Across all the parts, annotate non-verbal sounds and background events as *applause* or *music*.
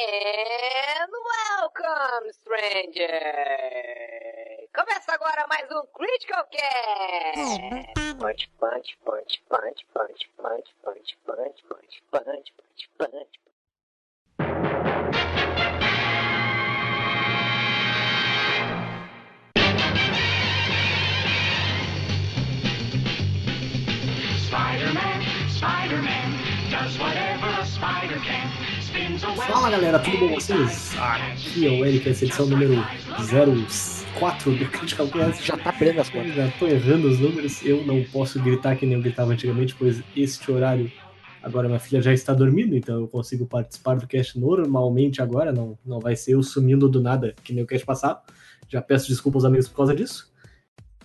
And welcome, stranger! Começa agora mais um Critical Cast! Punch, punch, punch, punch, punch, punch, punch, punch, punch, punch, punch, punch. Spider-Man, Spider-Man, does whatever a spider can. Fala galera, tudo bom com vocês? Aqui é o Eric, essa edição número 04 do Critical Cast. Já tá perdendo as contas. Já tô errando os números, eu não posso gritar que nem eu gritava antigamente, pois este horário agora minha filha já está dormindo, então eu consigo participar do cast normalmente agora, não, não vai ser eu sumindo do nada que nem o cast passado. Já peço desculpa aos amigos por causa disso.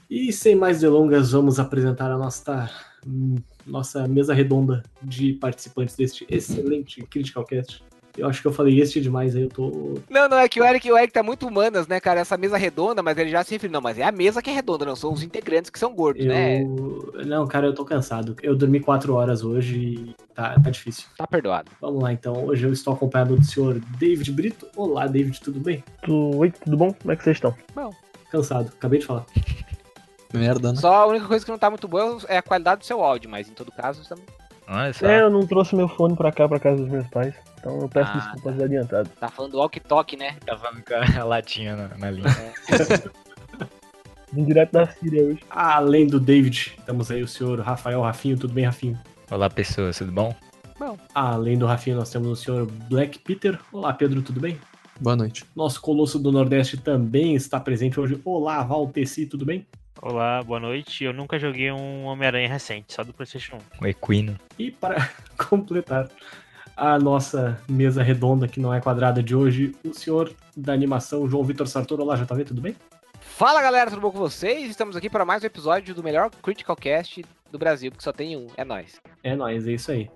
E sem mais delongas, vamos apresentar a nossa, hum, nossa mesa redonda de participantes deste excelente Critical Cast. Eu acho que eu falei este demais aí, eu tô. Não, não, é que o Eric, o Eric tá muito humanas, né, cara? Essa mesa redonda, mas ele já se referiu. Não, mas é a mesa que é redonda, não são os integrantes que são gordos, né? Eu... Não, cara, eu tô cansado. Eu dormi quatro horas hoje e tá, tá difícil. Tá perdoado. Vamos lá então. Hoje eu estou acompanhado do senhor David Brito. Olá, David, tudo bem? Tu- Oi, tudo bom? Como é que vocês estão? Cansado, acabei de falar. Merda, né? Só a única coisa que não tá muito boa é a qualidade do seu áudio, mas em todo caso, estamos- Olha só. É, eu não trouxe meu fone pra cá, pra casa dos meus pais. Então eu peço Ah, desculpas adiantado. tá falando do walk-talk, né? Tá falando com a latinha na, na linha. *laughs* Vim direto da Síria hoje. Além do David, temos aí o senhor Rafael Rafinho. Tudo bem, Rafinho? Olá, pessoas, tudo bom? Além do Rafinho, nós temos o senhor Black Peter. Olá, Pedro, tudo bem? Boa noite. Nosso Colosso do Nordeste também está presente hoje. Olá, Valteci, tudo bem? Olá, boa noite. Eu nunca joguei um Homem-Aranha recente, só do PlayStation 1. O Equino. E para *laughs* completar a nossa mesa redonda, que não é quadrada de hoje, o senhor da animação, João Vitor Sartor. Olá, JV, tudo bem? Fala galera, tudo bom com vocês? Estamos aqui para mais um episódio do melhor Critical Cast do Brasil, porque só tem um, é nóis. É nóis, é isso aí.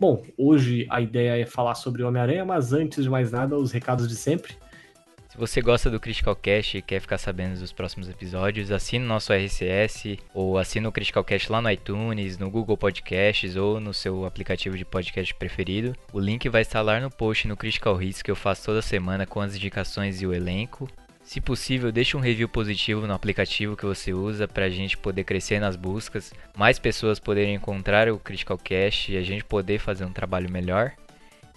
Bom, hoje a ideia é falar sobre o Homem-Aranha, mas antes de mais nada, os recados de sempre. Se você gosta do Critical Cast e quer ficar sabendo dos próximos episódios, assine nosso RCS ou assine o Critical Cast lá no iTunes, no Google Podcasts ou no seu aplicativo de podcast preferido. O link vai estar lá no post no Critical Hits que eu faço toda semana com as indicações e o elenco. Se possível, deixe um review positivo no aplicativo que você usa para a gente poder crescer nas buscas, mais pessoas poderem encontrar o Critical Cast e a gente poder fazer um trabalho melhor.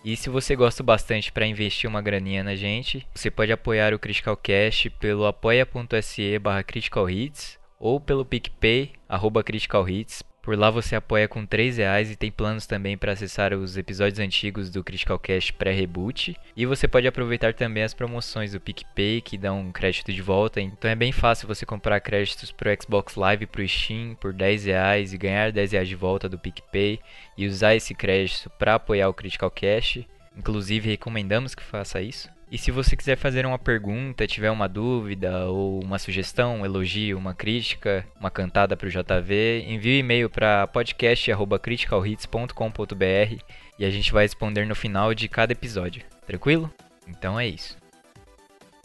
E se você gosta bastante para investir uma graninha na gente, você pode apoiar o Critical Cast pelo apoia.se barra Critical Hits ou pelo PicPay, arroba Critical Hits. Por lá você apoia com 3 reais e tem planos também para acessar os episódios antigos do Critical Cast pré-reboot. E você pode aproveitar também as promoções do PicPay que dão um crédito de volta. Então é bem fácil você comprar créditos pro Xbox Live e pro Steam por 10 reais e ganhar 10 reais de volta do PicPay e usar esse crédito para apoiar o Critical Cast. Inclusive, recomendamos que faça isso. E se você quiser fazer uma pergunta, tiver uma dúvida ou uma sugestão, um elogio, uma crítica, uma cantada para o JV, envie um e-mail para podcast@criticalhits.com.br e a gente vai responder no final de cada episódio. Tranquilo? Então é isso.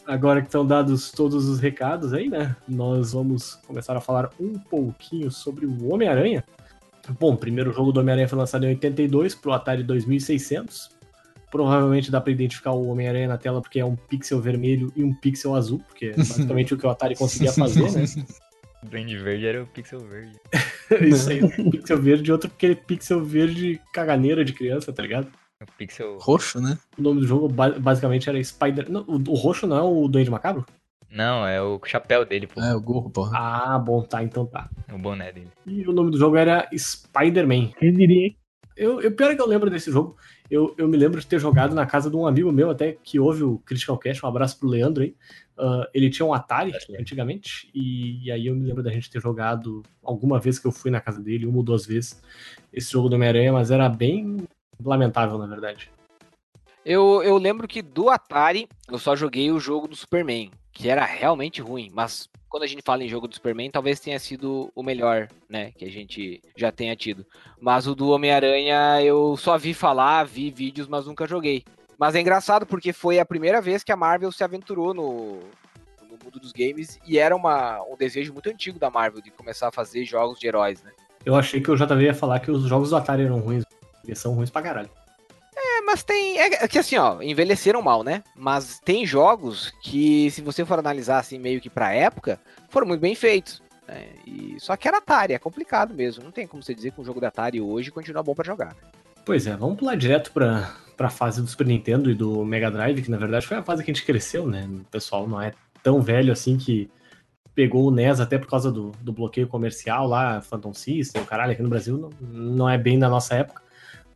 Agora que estão dados todos os recados aí, né? Nós vamos começar a falar um pouquinho sobre o Homem-Aranha. Bom, o primeiro jogo do Homem-Aranha foi lançado em 82 pro Atari 2600. Provavelmente dá pra identificar o Homem-Aranha na tela porque é um pixel vermelho e um pixel azul, porque é *laughs* basicamente o que o Atari conseguia fazer, né? O *laughs* Duende Verde era o Pixel Verde. *laughs* Isso aí, um pixel verde e outro porque ele pixel verde caganeira de criança, tá ligado? O Pixel. Roxo, né? O nome do jogo ba- basicamente era Spider. Não, o, o roxo não é o Duende Macabro? Não, é o chapéu dele, pô. É, o gorro, porra. Ah, bom, tá, então tá. O boné dele. E o nome do jogo era Spider-Man. Quem diria, hein? Eu, eu, pior é que eu lembro desse jogo. Eu, eu me lembro de ter jogado na casa de um amigo meu, até que houve o Critical Cast. Um abraço pro Leandro aí. Ah, ele tinha um Atari antigamente, e, aí eu me lembro da gente ter jogado alguma vez que eu fui na casa dele, uma ou duas vezes, esse jogo do Homem-Aranha, mas era bem lamentável, na verdade. Eu, eu lembro que do Atari eu só joguei o jogo do Superman, que era realmente ruim, mas quando a gente fala em jogo do Superman, talvez tenha sido o melhor, né, que a gente já tenha tido. Mas o do Homem-Aranha eu só vi falar, vi vídeos, mas nunca joguei. Mas é engraçado porque foi a primeira vez que a Marvel se aventurou no, no mundo dos games e era uma, um desejo muito antigo da Marvel de começar a fazer jogos de heróis, né? Eu achei que o JV ia falar que os jogos do Atari eram ruins, eles são ruins pra caralho. É, mas tem. É que assim, ó, envelheceram mal, né? Mas tem jogos que, se você for analisar assim, meio que pra época, foram muito bem feitos. né? E, só que era Atari, é complicado mesmo. Não tem como você dizer que um jogo da Atari hoje continua bom pra jogar. Pois é, vamos pular direto pra, pra fase do Super Nintendo e do Mega Drive, que na verdade foi a fase que a gente cresceu, né? O pessoal não é tão velho assim que pegou o NES até por causa do, do bloqueio comercial lá, Phantom System, o caralho, aqui no Brasil não, não é bem da nossa época.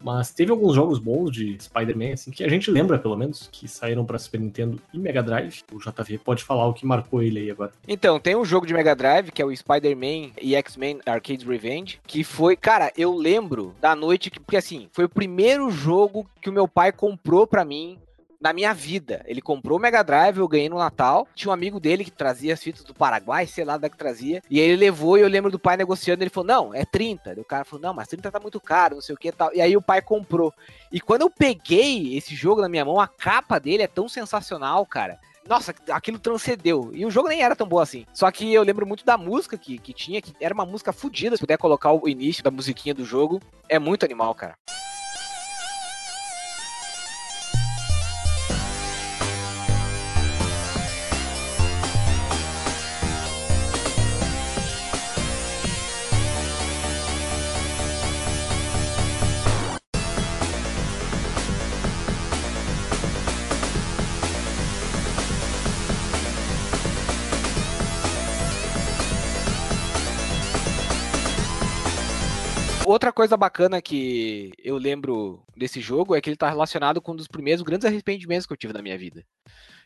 Mas teve alguns jogos bons de Spider-Man, assim, que a gente lembra, pelo menos, que saíram pra Super Nintendo e Mega Drive. O JV pode falar o que marcou ele aí agora. Então, tem um jogo de Mega Drive, que é o Spider-Man e X-Men Arcade Revenge, que foi, cara, eu lembro da noite que, porque assim, foi o primeiro jogo que o meu pai comprou pra mim na minha vida. Ele comprou o Mega Drive, eu ganhei no Natal. Tinha um amigo dele que trazia as fitas do Paraguai, sei lá da que trazia. E aí ele levou e eu lembro do pai negociando. Ele falou: Não, é 30. E o cara falou: Não, mas 30 tá muito caro, não sei o que tal. E aí o pai comprou. E quando eu peguei esse jogo na minha mão, a capa dele é tão sensacional, cara. Nossa, aquilo transcendeu. E o jogo nem era tão bom assim. Só que eu lembro muito da música que, que tinha, que era uma música fodida. Se puder colocar o início da musiquinha do jogo, é muito animal, cara. Outra coisa bacana que eu lembro desse jogo é que ele tá relacionado com um dos primeiros grandes arrependimentos que eu tive na minha vida.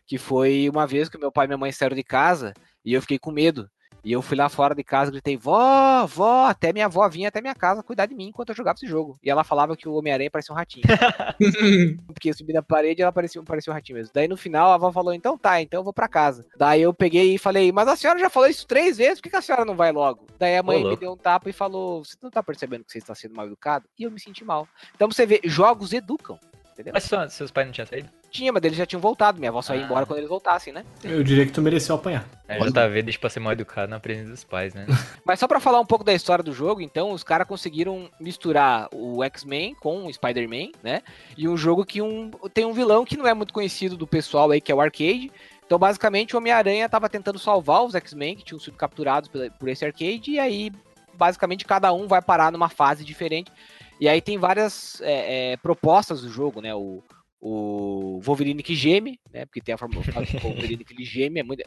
Que foi uma vez que meu pai e minha mãe saíram de casa e eu fiquei com medo. E eu fui lá fora de casa, gritei, vó, vó, até minha avó vinha até minha casa cuidar de mim enquanto eu jogava esse jogo. E ela falava que o Homem-Aranha parecia um ratinho. *laughs* Porque eu subi na parede e ela parecia, parecia um ratinho mesmo. Daí no final a avó falou, então tá, então eu vou pra casa. Daí eu peguei e falei, mas a senhora já falou isso três vezes, por que, que a senhora não vai logo? Daí a mãe me louco. deu um tapa e falou, você não tá percebendo que você está sendo mal educado? E eu me senti mal. Então você vê, jogos educam. Entendeu? Mas só- seus pais não tinham saído? Tinha, mas eles já tinham voltado. Minha avó só ia Ah. embora quando eles voltassem, né? Eu diria que tu mereceu apanhar. A JV deixa pra ser mal educado na presença dos pais, né? *laughs* Mas só pra falar um pouco da história do jogo, então, os caras conseguiram misturar o X-Men com o Spider-Man, né? E um jogo que um, tem um vilão que não é muito conhecido do pessoal aí, que é o Arcade. Então, basicamente, o Homem-Aranha tava tentando salvar os X-Men que tinham sido capturados pela- por esse arcade, e aí, basicamente, cada um vai parar numa fase diferente. E aí tem várias é, é, propostas do jogo, né? O, o Wolverine que geme, né? Porque tem a forma o Wolverine que ele geme, é muito.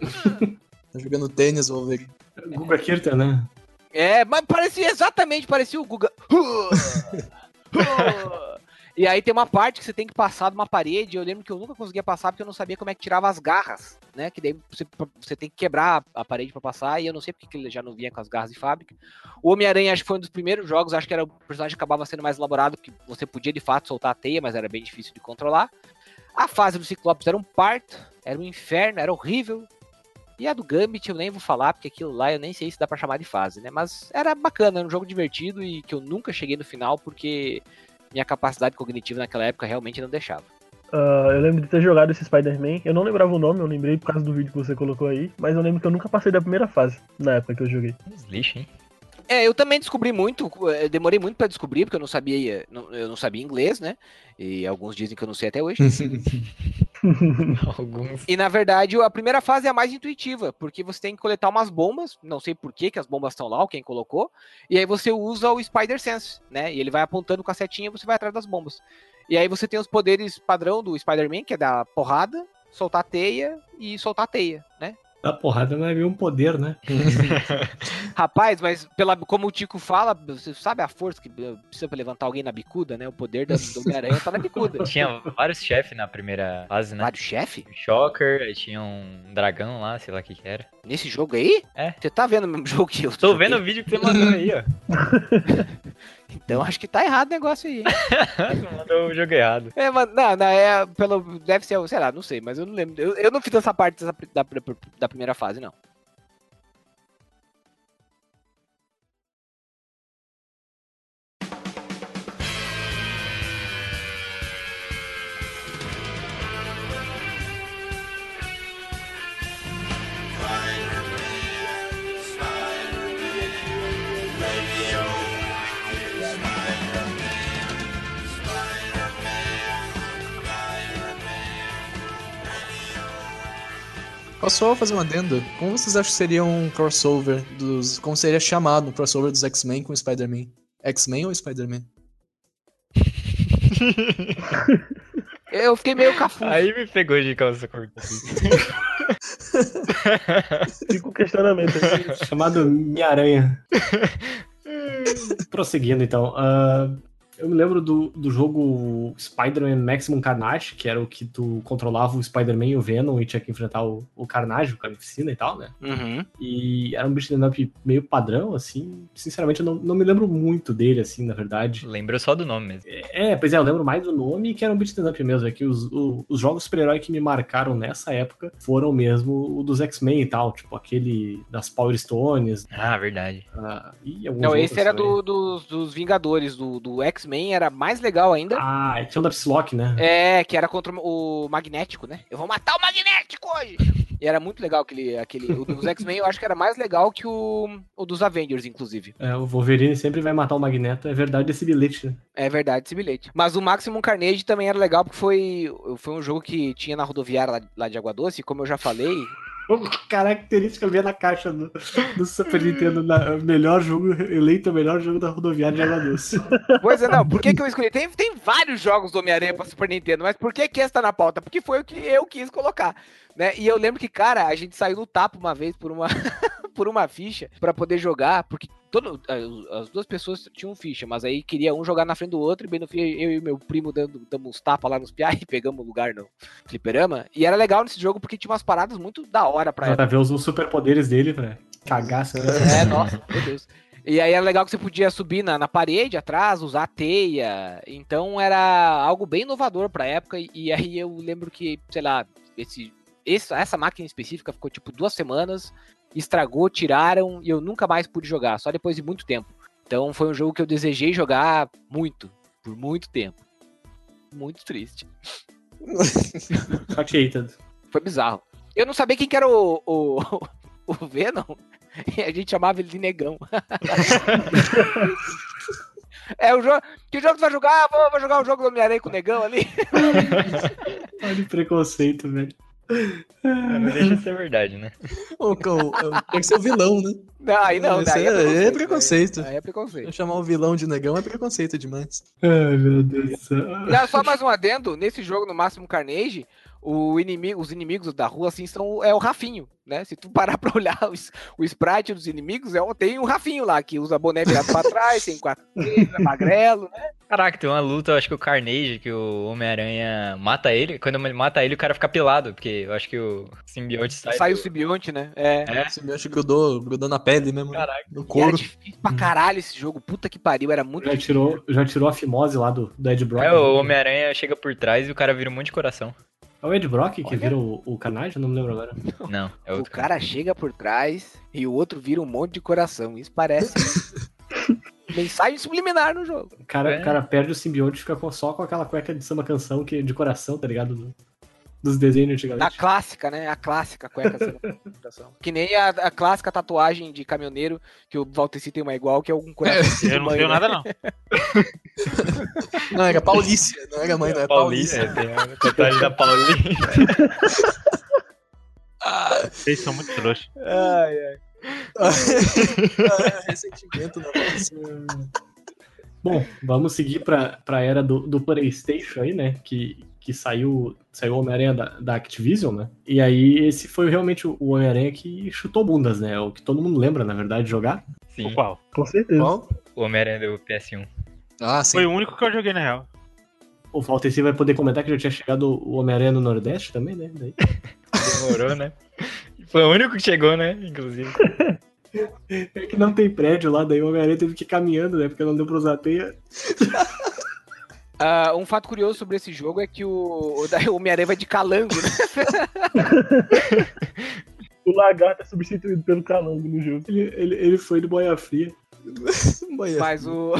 *laughs* Tá jogando tênis, Wolverine. Guga Kirten, né? É, mas parecia exatamente, parecia o Guga. *laughs* E aí tem uma parte que você tem que passar de uma parede. Eu lembro que eu nunca conseguia passar porque eu não sabia como é que tirava as garras, né? Que daí você, você tem que quebrar a parede pra passar. E eu não sei porque que ele já não vinha com as garras de fábrica. O Homem-Aranha acho que foi um dos primeiros jogos. Acho que era o personagem que acabava sendo mais elaborado, que você podia de fato soltar a teia, mas era bem difícil de controlar. A fase do Ciclopes era um parto, era um inferno, era horrível. E a do Gambit eu nem vou falar, porque aquilo lá eu nem sei se dá pra chamar de fase, né? Mas era bacana, era um jogo divertido e que eu nunca cheguei no final porque minha capacidade cognitiva naquela época realmente não deixava. Ah, eu lembro de ter jogado esse Spider-Man. Eu não lembrava o nome, eu lembrei por causa do vídeo que você colocou aí. Mas eu lembro que eu nunca passei da primeira fase na época que eu joguei. Lixo, hein? É, eu também descobri muito, eh, demorei muito pra descobrir, porque eu não sabia, não- eu não sabia inglês, né? E alguns dizem que eu não sei até hoje. *laughs* *laughs* Alguns. E na verdade, a primeira fase é a mais intuitiva, porque você tem que coletar umas bombas, não sei por que que as bombas estão lá, ou quem colocou, e aí você usa o Spider Sense, né? E ele vai apontando com a setinha e você vai atrás das bombas. E aí você tem os poderes padrão do Spider-Man, que é dar porrada, soltar teia e soltar teia, né? A porrada não é meio um poder, né? *laughs* Rapaz, mas pela, como o Tico fala, você sabe a força que precisa pra levantar alguém na bicuda, né? O poder da, do Homem-Aranha tá na bicuda. *laughs* Tinha vários chefes na primeira fase, né? Vários chefe? Shocker, aí tinha um dragão lá, sei lá o que que era. Nesse jogo aí? É. Você tá vendo o mesmo jogo que eu? Tô joguei? vendo o vídeo que você mandou aí, ó. *laughs* Então acho que tá errado o negócio aí. hein? *laughs* mandou o jogo errado. É, mas não, não, é pelo. Deve ser, sei lá, não sei, mas eu não lembro. Eu, eu não fiz essa parte dessa, da, da primeira fase, não. Posso só fazer uma adenda? Como vocês acham que seria um crossover dos. Como seria chamado um crossover dos X-Men com o Spider-Man? X-Men ou Spider-Man? *laughs* Eu fiquei meio cafuso. Aí me pegou de calça curta. *laughs* Fica o questionamento aí. *laughs* Chamado Minha-Aranha. Prosseguindo, então. ah, eu me lembro do, do jogo Spider-Man Maximum Carnage, que era o que tu controlava o Spider-Man e o Venom e tinha que enfrentar o, o Carnage, o Carnificina e tal, né? Uhum. E era um beat'em up meio padrão, assim. Sinceramente, eu não, não me lembro muito dele, assim, na verdade. Lembro só do nome mesmo. É, pois é, eu lembro mais do nome que era um beat'em up mesmo. É que os, o- os jogos super-herói que me marcaram nessa época foram mesmo o dos X-Men e tal, tipo aquele das Power Stones. Ah, verdade. ah, e alguns Não, esse era do, dos, dos Vingadores, do, do X-Men, era mais legal ainda. Ah, tinha o da Psylocke, né? É, que era contra o Magnético, né? Eu vou matar o Magnético hoje! E era muito legal aquele. aquele o dos X-Men eu acho que era mais legal que o, o dos Avengers, inclusive. É, o Wolverine sempre vai matar o Magneto, é verdade esse bilhete, né? É verdade esse bilhete. Mas o Maximum Carnage também era legal porque foi, foi um jogo que tinha na rodoviária lá, lá de Água Doce, e como eu já falei. *laughs* Característica via na caixa do, do Super Nintendo, na, melhor jogo, eleito o melhor jogo da rodoviária de Doce. *laughs* Pois é, não, por que, que eu escolhi? Tem, tem vários jogos do Homem-Aranha pra Super Nintendo, mas por que, que esse tá na pauta? Porque foi o que eu quis colocar. Né? E eu lembro que, cara, a gente saiu no tapa uma vez por uma, *laughs* por uma ficha pra poder jogar, porque todo, as- as duas pessoas tinham ficha, mas aí queria um jogar na frente do outro, e bem no fim eu e meu primo dando, dando uns tapas lá nos piá *laughs* e pegamos lugar no fliperama. E era legal nesse jogo porque tinha umas paradas muito da hora pra época. Pra ver os, os superpoderes dele, pra cagar assim, É, nossa, meu Deus. E aí era legal que você podia subir na, na parede atrás, usar teia. Então era algo bem inovador pra época. E, e aí eu lembro que, sei lá, esse, esse- essa máquina específica ficou tipo duas semanas, estragou, tiraram e eu nunca mais pude jogar, só depois de muito tempo. Então foi um jogo que eu desejei jogar muito, por muito tempo. Muito triste. *laughs* Chateated. Foi bizarro. Eu não sabia quem que era o, o, *laughs* o Venom. E a gente chamava ele de negão. *laughs* é o jogo. Que jogo tu vai jogar? Vou, vou jogar o jogo do Homem-Aranha com o negão ali. Olha o preconceito, velho. Não deixa de ser verdade, né? O, o, o, tem que ser o vilão, né? Não, aí não, Esse daí é é- preconceito. é preconceito. Aí é preconceito. Chamar o vilão de negão é preconceito demais. Ai, meu Deus do céu. Não, só mais um adendo, nesse jogo no Máximo Carnage, o inimigo, os inimigos da rua, assim, são, é o Rafinho, né? Se tu parar *laughs* pra olhar os, o sprite dos inimigos, é, o- tem um Rafinho lá, que usa boné virado pra trás, tem quatro dedos, é magrelo, né? Caraca, tem uma luta, eu acho que o Carnage, que o Homem-Aranha mata ele. Quando ele mata ele, o cara fica pelado, porque eu acho que o simbionte sai. Sai o do- simbionte, né? É. É. Esse meu grudou, grudou na pele mesmo. Caraca. No E era couro. difícil pra caralho esse jogo, puta que pariu, era muito Já tirou, já tirou a fimose lá do, do Ed Brock. É, o Homem-Aranha chega por trás e o cara vira um monte de coração. É o Ed Brock que Olha. vira o, o Carnage? Eu não me lembro agora. Não, é O outro cara chega por trás e o outro vira um monte de coração. Isso parece *laughs* mensagem subliminar no jogo. O cara, É. o cara perde o simbionte e fica com- só com aquela cueca de samba canção que, de coração, tá ligado? Do- dos desenhos Da antigamente. clássica, né? A clássica cueca coração. Que nem a, a clássica tatuagem de caminhoneiro, que o Valteci tem uma igual, que é um coração. *laughs* Eu não tenho nada, não. *laughs* Não, era Paulícia, não era mãe, não é Paulista, Paulícia. tem a tatuagem da Paulista. *laughs* Vocês são muito trouxas. Ai, ai. Ah, *laughs* ressentimento na voz. Bom, vamos seguir pra, pra era do, do PlayStation aí, né? Que, que saiu, saiu o Homem-Aranha da, da Activision, né? E aí esse foi realmente o o Homem-Aranha que chutou bundas, né? O que todo mundo lembra, na verdade, de jogar. Sim, O qual? Com certeza. Qual? o Homem-Aranha do PS1. Ah, sim. Foi o único que eu joguei na real. O Valteci vai poder comentar que já tinha chegado o Homem-Aranha no Nordeste também, né? Daí. *laughs* Demorou, né? Foi o único que chegou, né? Inclusive. *laughs* É que não tem prédio lá, daí o Homem-Aranha teve que ir caminhando, né? Porque não deu pra usar a teia. *laughs* Ah, um fato curioso sobre esse jogo é que o, o, Homem-Aranha vai de calango, né? *laughs* O lagarto é substituído pelo calango no jogo. Ele, ele, ele foi do Boia Fria. Boia. Mas o.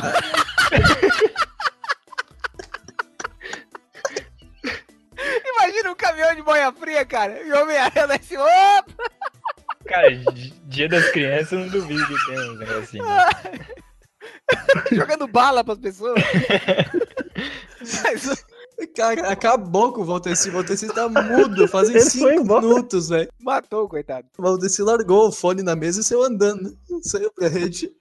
Imagina um caminhão de boia fria, cara. E o Homem-Aranha desce. Opa! Cara, di- dia das crianças eu não duvido que tem uns negocinhos. *laughs* jogando bala pras pessoas. Mas, *laughs* Cara, acabou com o Valteci. O Valteci tá mudo, fazem Ele cinco minutos, velho. Matou, coitado. O Valteci largou o fone na mesa e saiu andando. Saiu pra rede.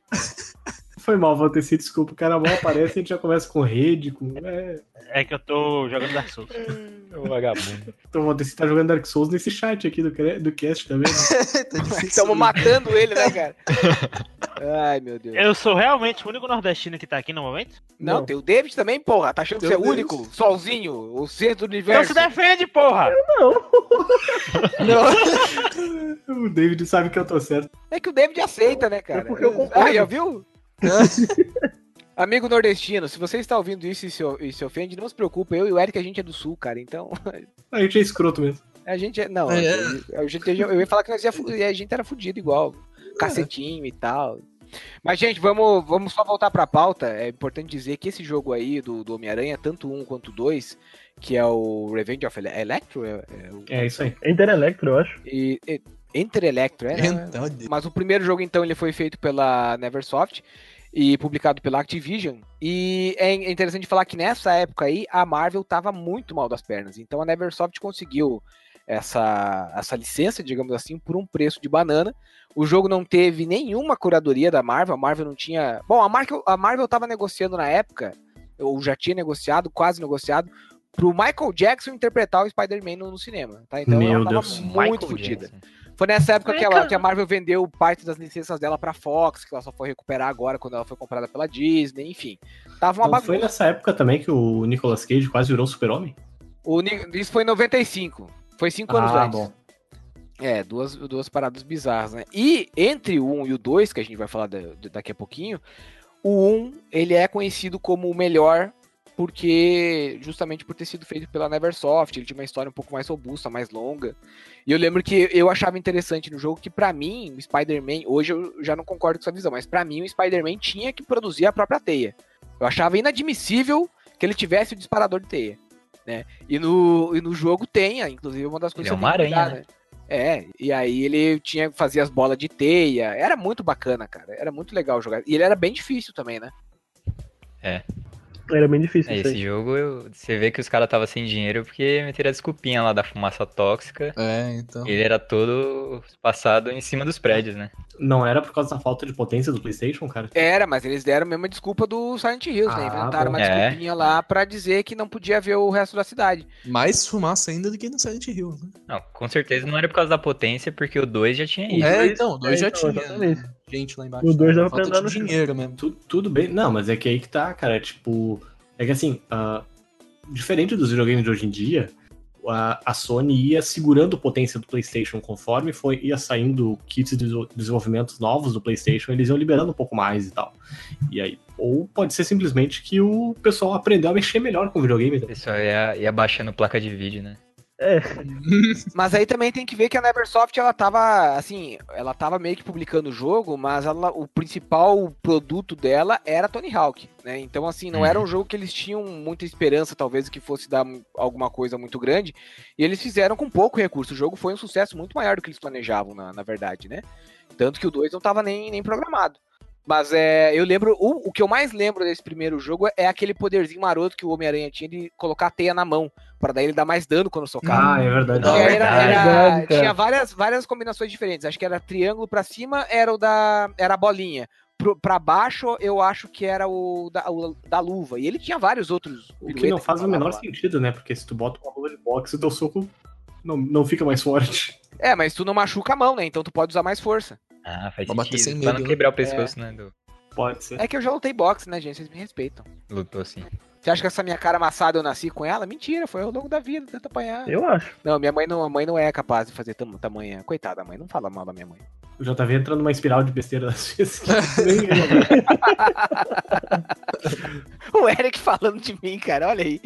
Foi mal, vou ter sido desculpa. O cara mal aparece e a gente já começa com rede, com. É, É que eu tô jogando Dark Souls. O vagabundo. então vou ter tá jogando Dark Souls nesse chat aqui do, do cast também. Né? *laughs* tá. Estamos matando ele, né, cara? Ai, meu Deus. Eu sou realmente o único nordestino que tá aqui no momento? Não, Não. tem o David também, porra. Tá achando que você é único, solzinho, o centro do Então universo. se defende, porra! *laughs* *laughs* O David sabe que eu tô certo. É que o David aceita, né, cara? É porque eu concordo. Aí, ó, viu? *laughs* Amigo nordestino, se você está ouvindo isso e se, e se ofende, não se preocupe. Eu e o Eric, a gente é do sul, cara. Então, *laughs* A gente é escroto mesmo. a gente é. Não, É. a gente, eu ia falar que nós ia, a gente era fudido igual. Cacetinho e tal. Mas, gente, vamos, vamos só voltar pra pauta. É importante dizer que esse jogo aí do, do Homem-Aranha, tanto um quanto dois, que é o Revenge of Ele- Electro, é, é o- É isso aí. Enter Electro, eu acho. e, e, Enter Electro, é, né? Então, Mas o primeiro jogo, então, ele foi feito pela Neversoft e publicado pela Activision. E é in- interessante falar que nessa época aí, a Marvel tava muito mal das pernas. Então a Neversoft conseguiu essa, essa licença, digamos assim, por um preço de banana. O jogo não teve nenhuma curadoria da Marvel. A Marvel não tinha. Bom, a Marvel, a Marvel tava negociando na época, ou já tinha negociado, quase negociado, pro Michael Jackson interpretar o Spider-Man no, no cinema. Tá? Então Meu ela tava Deus. muito Michael fodida. Jackson. Foi nessa época Ai, que, ela- cara. que a Marvel vendeu parte das licenças dela pra Fox, que ela só foi recuperar agora quando ela foi comprada pela Disney, enfim. Tava uma Não foi bagunça. nessa época também que o Nicolas Cage quase virou super-homem? Isso foi em 95. Foi cinco anos Ah, antes. bom. É, duas, duas paradas bizarras, né? E entre o 1 e o 2, que a gente vai falar da- da- daqui a pouquinho, o 1, ele é conhecido como o melhor porque justamente por ter sido feito pela Neversoft, ele tinha uma história um pouco mais robusta, mais longa. E eu lembro que eu achava interessante no jogo que pra mim, o Spider-Man, hoje eu já não concordo com essa visão, mas pra mim o Spider-Man tinha que produzir a própria teia. Eu achava inadmissível que ele tivesse o disparador de teia, né? E no, e no jogo tem, inclusive uma das coisas Ele é que uma aranha, cuidar, né? É, e aí ele tinha que fazer as bolas de teia. Era muito bacana, cara. Era muito legal jogar. E ele era bem difícil também, né? Era bem difícil É, esse jogo, eu- você vê que os caras estavam sem dinheiro porque meteram a desculpinha lá da fumaça tóxica. É, então. Ele era todo passado em cima dos prédios, né? Não era por causa da falta de potência do PlayStation, cara? Era, mas eles deram a mesma desculpa do Silent Hills, né? Ah, Inventaram bom. uma É. desculpinha lá pra dizer que não podia ver o resto da cidade. Mais fumaça ainda do que no Silent Hill, né? Não, com certeza não era por causa da potência, porque o 2 já tinha isso. É, dois- então, o dois é, já então, tinha exatamente. Gente lá embaixo. O dois dava Falta pra andar de no dinheiro mesmo. Tu- tudo bem. Não, mas é que aí que tá, cara. Tipo. É que assim, ah, diferente dos videogames de hoje em dia, a, a Sony ia segurando a potência do PlayStation conforme foi, ia saindo kits de desenvolvimentos novos do PlayStation, eles iam liberando um pouco mais e tal. E aí, ou pode ser simplesmente que o pessoal aprendeu a mexer melhor com o videogame. né? Pessoal ia, ia baixando placa de vídeo, né? É, *laughs* Mas aí também tem que ver que a Neversoft, ela tava, assim, ela tava meio que publicando o jogo, mas ela, o principal produto dela era Tony Hawk, né? Então, assim, não Uhum. era um jogo que eles tinham muita esperança, talvez, que fosse dar alguma coisa muito grande, e eles fizeram com pouco recurso. O jogo foi um sucesso muito maior do que eles planejavam, na, na verdade, né? Tanto que o 2 não tava nem, nem programado. Mas é, eu lembro, o, o que eu mais lembro desse primeiro jogo é aquele poderzinho maroto que o Homem-Aranha tinha de colocar a teia na mão, para daí ele dar mais dano quando socava. Ah, é verdade. Não, era- verdade. era- Verdade, cara. tinha várias, várias combinações diferentes. Acho que era triângulo pra cima, era o da. Era a bolinha. Pro, pra baixo, eu acho que era o da, o da luva. E ele tinha vários outros. O que não faz o menor lá. sentido, né? Porque se tu bota uma luva de boxe, o teu soco não, não fica mais forte. É, mas tu não machuca a mão, né? Então tu pode usar mais força. Ah, faz bater sentido. sem pra não né? quebrar o pescoço, né? Do Pode ser. É que eu já lutei boxe, né, gente? Vocês me respeitam. lutou assim. Você acha que essa minha cara amassada eu nasci com ela? Mentira, foi ao longo da vida, tenta apanhar. eu acho. Não, minha mãe não, a mãe não é capaz de fazer tam, tamanha. Coitada, a mãe, não fala mal da minha mãe. O JV entrando numa espiral de besteira das *laughs* vezes. *laughs* né? O Eric falando de mim, cara, olha aí.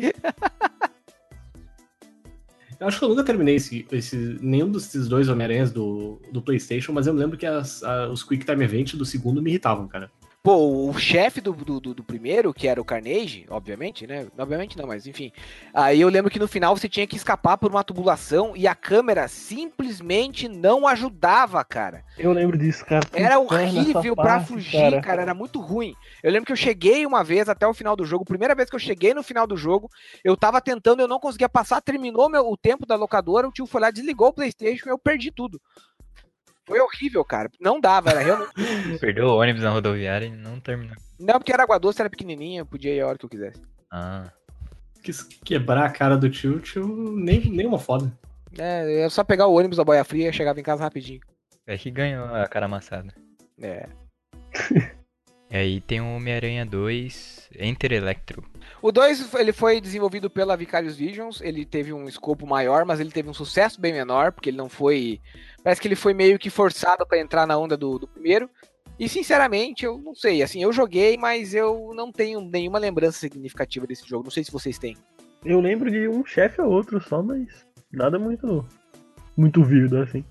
Eu acho que eu nunca terminei esse, esse, nenhum desses dois Homem-Aranhas do, do PlayStation, mas eu me lembro que as- a- os Quick Time Event do segundo me irritavam, cara. Pô, o chefe do, do, do- primeiro, que era o Carnage, obviamente, né? Obviamente não, mas enfim. Aí eu lembro que no final você tinha que escapar por uma tubulação e a câmera simplesmente não ajudava, cara. Eu lembro disso, cara. Era horrível pra parte, fugir, cara. era muito ruim. Eu lembro que eu cheguei uma vez até o final do jogo, primeira vez que eu cheguei no final do jogo, eu tava tentando, eu não conseguia passar, terminou meu, o tempo da locadora, o tio foi lá, desligou o Playstation e eu perdi tudo. Foi horrível, cara. Não dava, era realmente. *laughs* Perdeu o ônibus na rodoviária e não terminou. Não, porque era água doce, era pequenininha, podia ir a hora que eu quisesse. Ah, Quis quebrar a cara do tio, tio nem, nem uma foda. É, é só pegar o ônibus da boia fria e chegava em casa rapidinho. é que ganhou a cara amassada. É. *laughs* E aí tem o Homem-Aranha 2 Enter Electro. O 2 ele foi desenvolvido pela Vicarious Visions, ele teve um escopo maior, mas ele teve um sucesso bem menor, porque ele não foi. Parece que ele foi meio que forçado pra entrar na onda do, do primeiro. E sinceramente, eu não sei, assim, eu joguei, mas eu não tenho nenhuma lembrança significativa desse jogo. Não sei se vocês têm. Eu lembro de um chefe ou outro só, mas nada muito. Muito vívido, assim.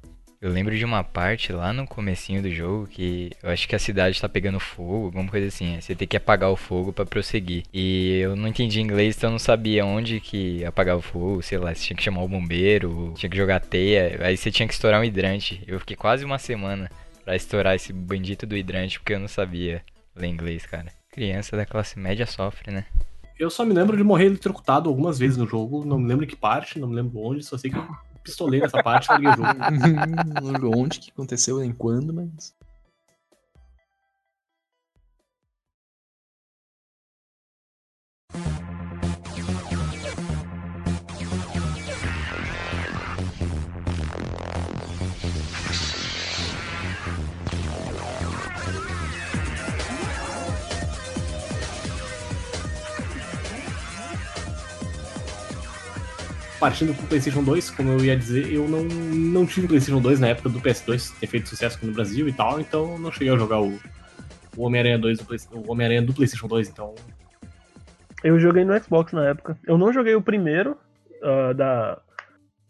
Eu lembro de uma parte lá no comecinho do jogo que eu acho que a cidade tá pegando fogo, alguma coisa assim. Você tem que apagar o fogo pra prosseguir. E eu não entendi inglês, então eu não sabia onde que apagava o fogo, sei lá, você tinha que chamar o bombeiro, tinha que jogar teia, aí você tinha que estourar um hidrante. Eu fiquei quase uma semana pra estourar esse bendito do hidrante porque eu não sabia ler inglês, cara. Criança da classe média sofre, né? Eu só me lembro de morrer eletrocutado algumas vezes no jogo, não me lembro que parte, não me lembro onde, só sei que pistolei nessa parte *laughs* onde que aconteceu, nem quando, mas. Partindo pro PlayStation 2, como eu ia dizer, eu não, não tive PlayStation 2 na época do PS2 ter feito sucesso aqui no Brasil e tal, então eu não cheguei a jogar o, o Homem-Aranha 2 do, o Homem-Aranha do PlayStation 2, então Eu joguei no Xbox na época. Eu não joguei o primeiro ah, da.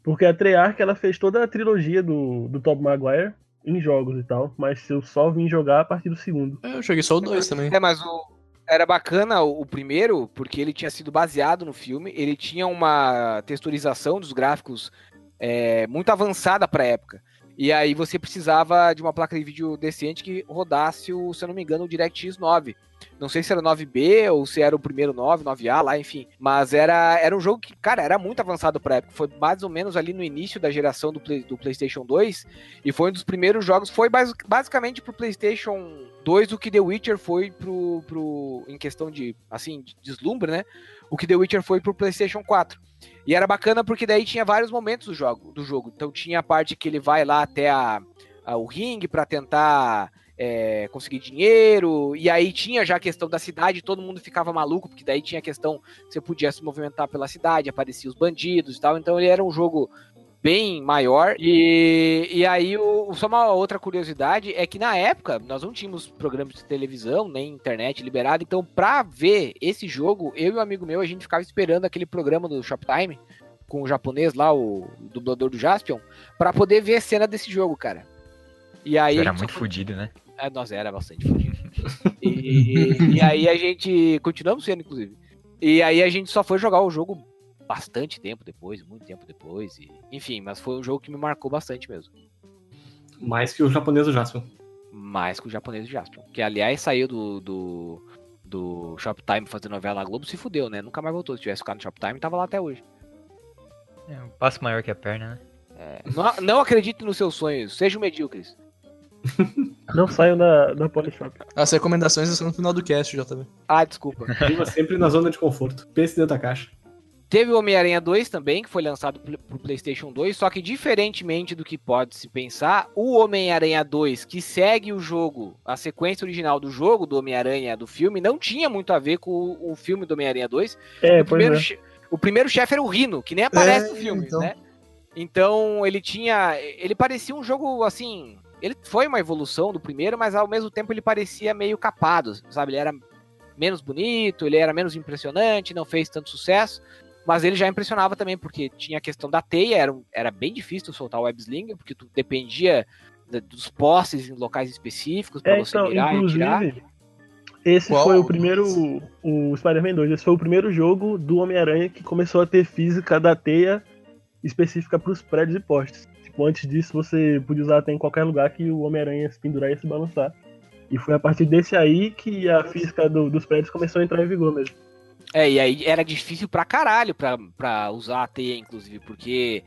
Porque a Treyarch ela fez toda a trilogia do, do Tobey Maguire em jogos e tal, mas eu só vim jogar a partir do segundo. É, Eu joguei só o 2 também. É, mas o, era bacana o, primeiro, porque ele tinha sido baseado no filme, ele tinha uma texturização dos gráficos é, muito avançada pra época. E aí você precisava de uma placa de vídeo decente que rodasse o, se eu não me engano, o DirectX 9. Não sei se era 9B ou se era o primeiro 9, 9A lá, enfim. Mas era, era um jogo que, cara, era muito avançado pra época. Foi mais ou menos ali no início da geração do, Play- do PlayStation 2. E foi um dos primeiros jogos. Foi basi- basicamente pro PlayStation 2 o que The Witcher foi pro, pro. Em questão de, assim, de deslumbre, né? O que The Witcher foi pro PlayStation 4. E era bacana porque daí tinha vários momentos do jogo. Do jogo. Então tinha a parte que ele vai lá até a, a- o ringue pra tentar é, conseguir dinheiro. E aí tinha já a questão da cidade, todo mundo ficava maluco, porque daí tinha a questão que você podia se movimentar pela cidade, apareciam os bandidos e tal. Então ele era um jogo bem maior. E, e aí, o, só uma outra curiosidade é que na época nós não tínhamos programas de televisão, nem internet liberado. Então, pra ver esse jogo, eu e um amigo meu, a gente ficava esperando aquele programa do Shoptime com o japonês lá, o dublador do Jaspion, pra poder ver a cena desse jogo, cara. E aí. Era muito fudido, né? é, nós era bastante fudido. E, e aí a gente. Continuamos sendo, inclusive. E aí a gente só foi jogar o jogo bastante tempo depois, muito tempo depois. E, enfim, mas foi um jogo que me marcou bastante mesmo. mais que o japonês do Jasper. Mais que o japonês de Jaspion. Que aliás saiu do. do do Shoptime fazer novela na Globo, se fudeu, né? Nunca mais voltou. Se tivesse ficado no Shoptime, tava lá até hoje. É um passo maior que a perna, né? É, não, não acredite nos seus sonhos, sejam medíocres. *laughs* Não saiam da, da Polishop. As recomendações estão no final do cast, JB. Ah, desculpa. Viva sempre na zona de conforto. Pense dentro da caixa. Teve o Homem-Aranha 2 também, que foi lançado pro PlayStation 2, só que diferentemente do que pode se pensar, o Homem-Aranha 2, que segue o jogo, a sequência original do jogo do Homem-Aranha do filme, não tinha muito a ver com o, o filme do Homem-Aranha 2. É, o, primeiro, é. o primeiro chefe era o Rino, que nem aparece É, no filme, então. né? Então ele tinha. Ele parecia um jogo assim. Ele foi uma evolução do primeiro, mas ao mesmo tempo ele parecia meio capado, sabe? Ele era menos bonito, ele era menos impressionante, não fez tanto sucesso. Mas ele já impressionava também, porque tinha a questão da teia, era, era bem difícil soltar o web slinger, porque tu dependia da- dos postes em locais específicos para É, você então, mirar e tirar. inclusive, Esse Qual? foi o primeiro. O Spider-Man 2. Esse foi o primeiro jogo do Homem-Aranha que começou a ter física da teia específica para os prédios e postes. Tipo, antes disso você podia usar até em qualquer lugar que o Homem-Aranha se pendurar e se balançar. E foi a partir desse aí que a física do- dos prédios começou a entrar em vigor mesmo. É, e aí era difícil pra caralho pra, pra usar a teia, inclusive, porque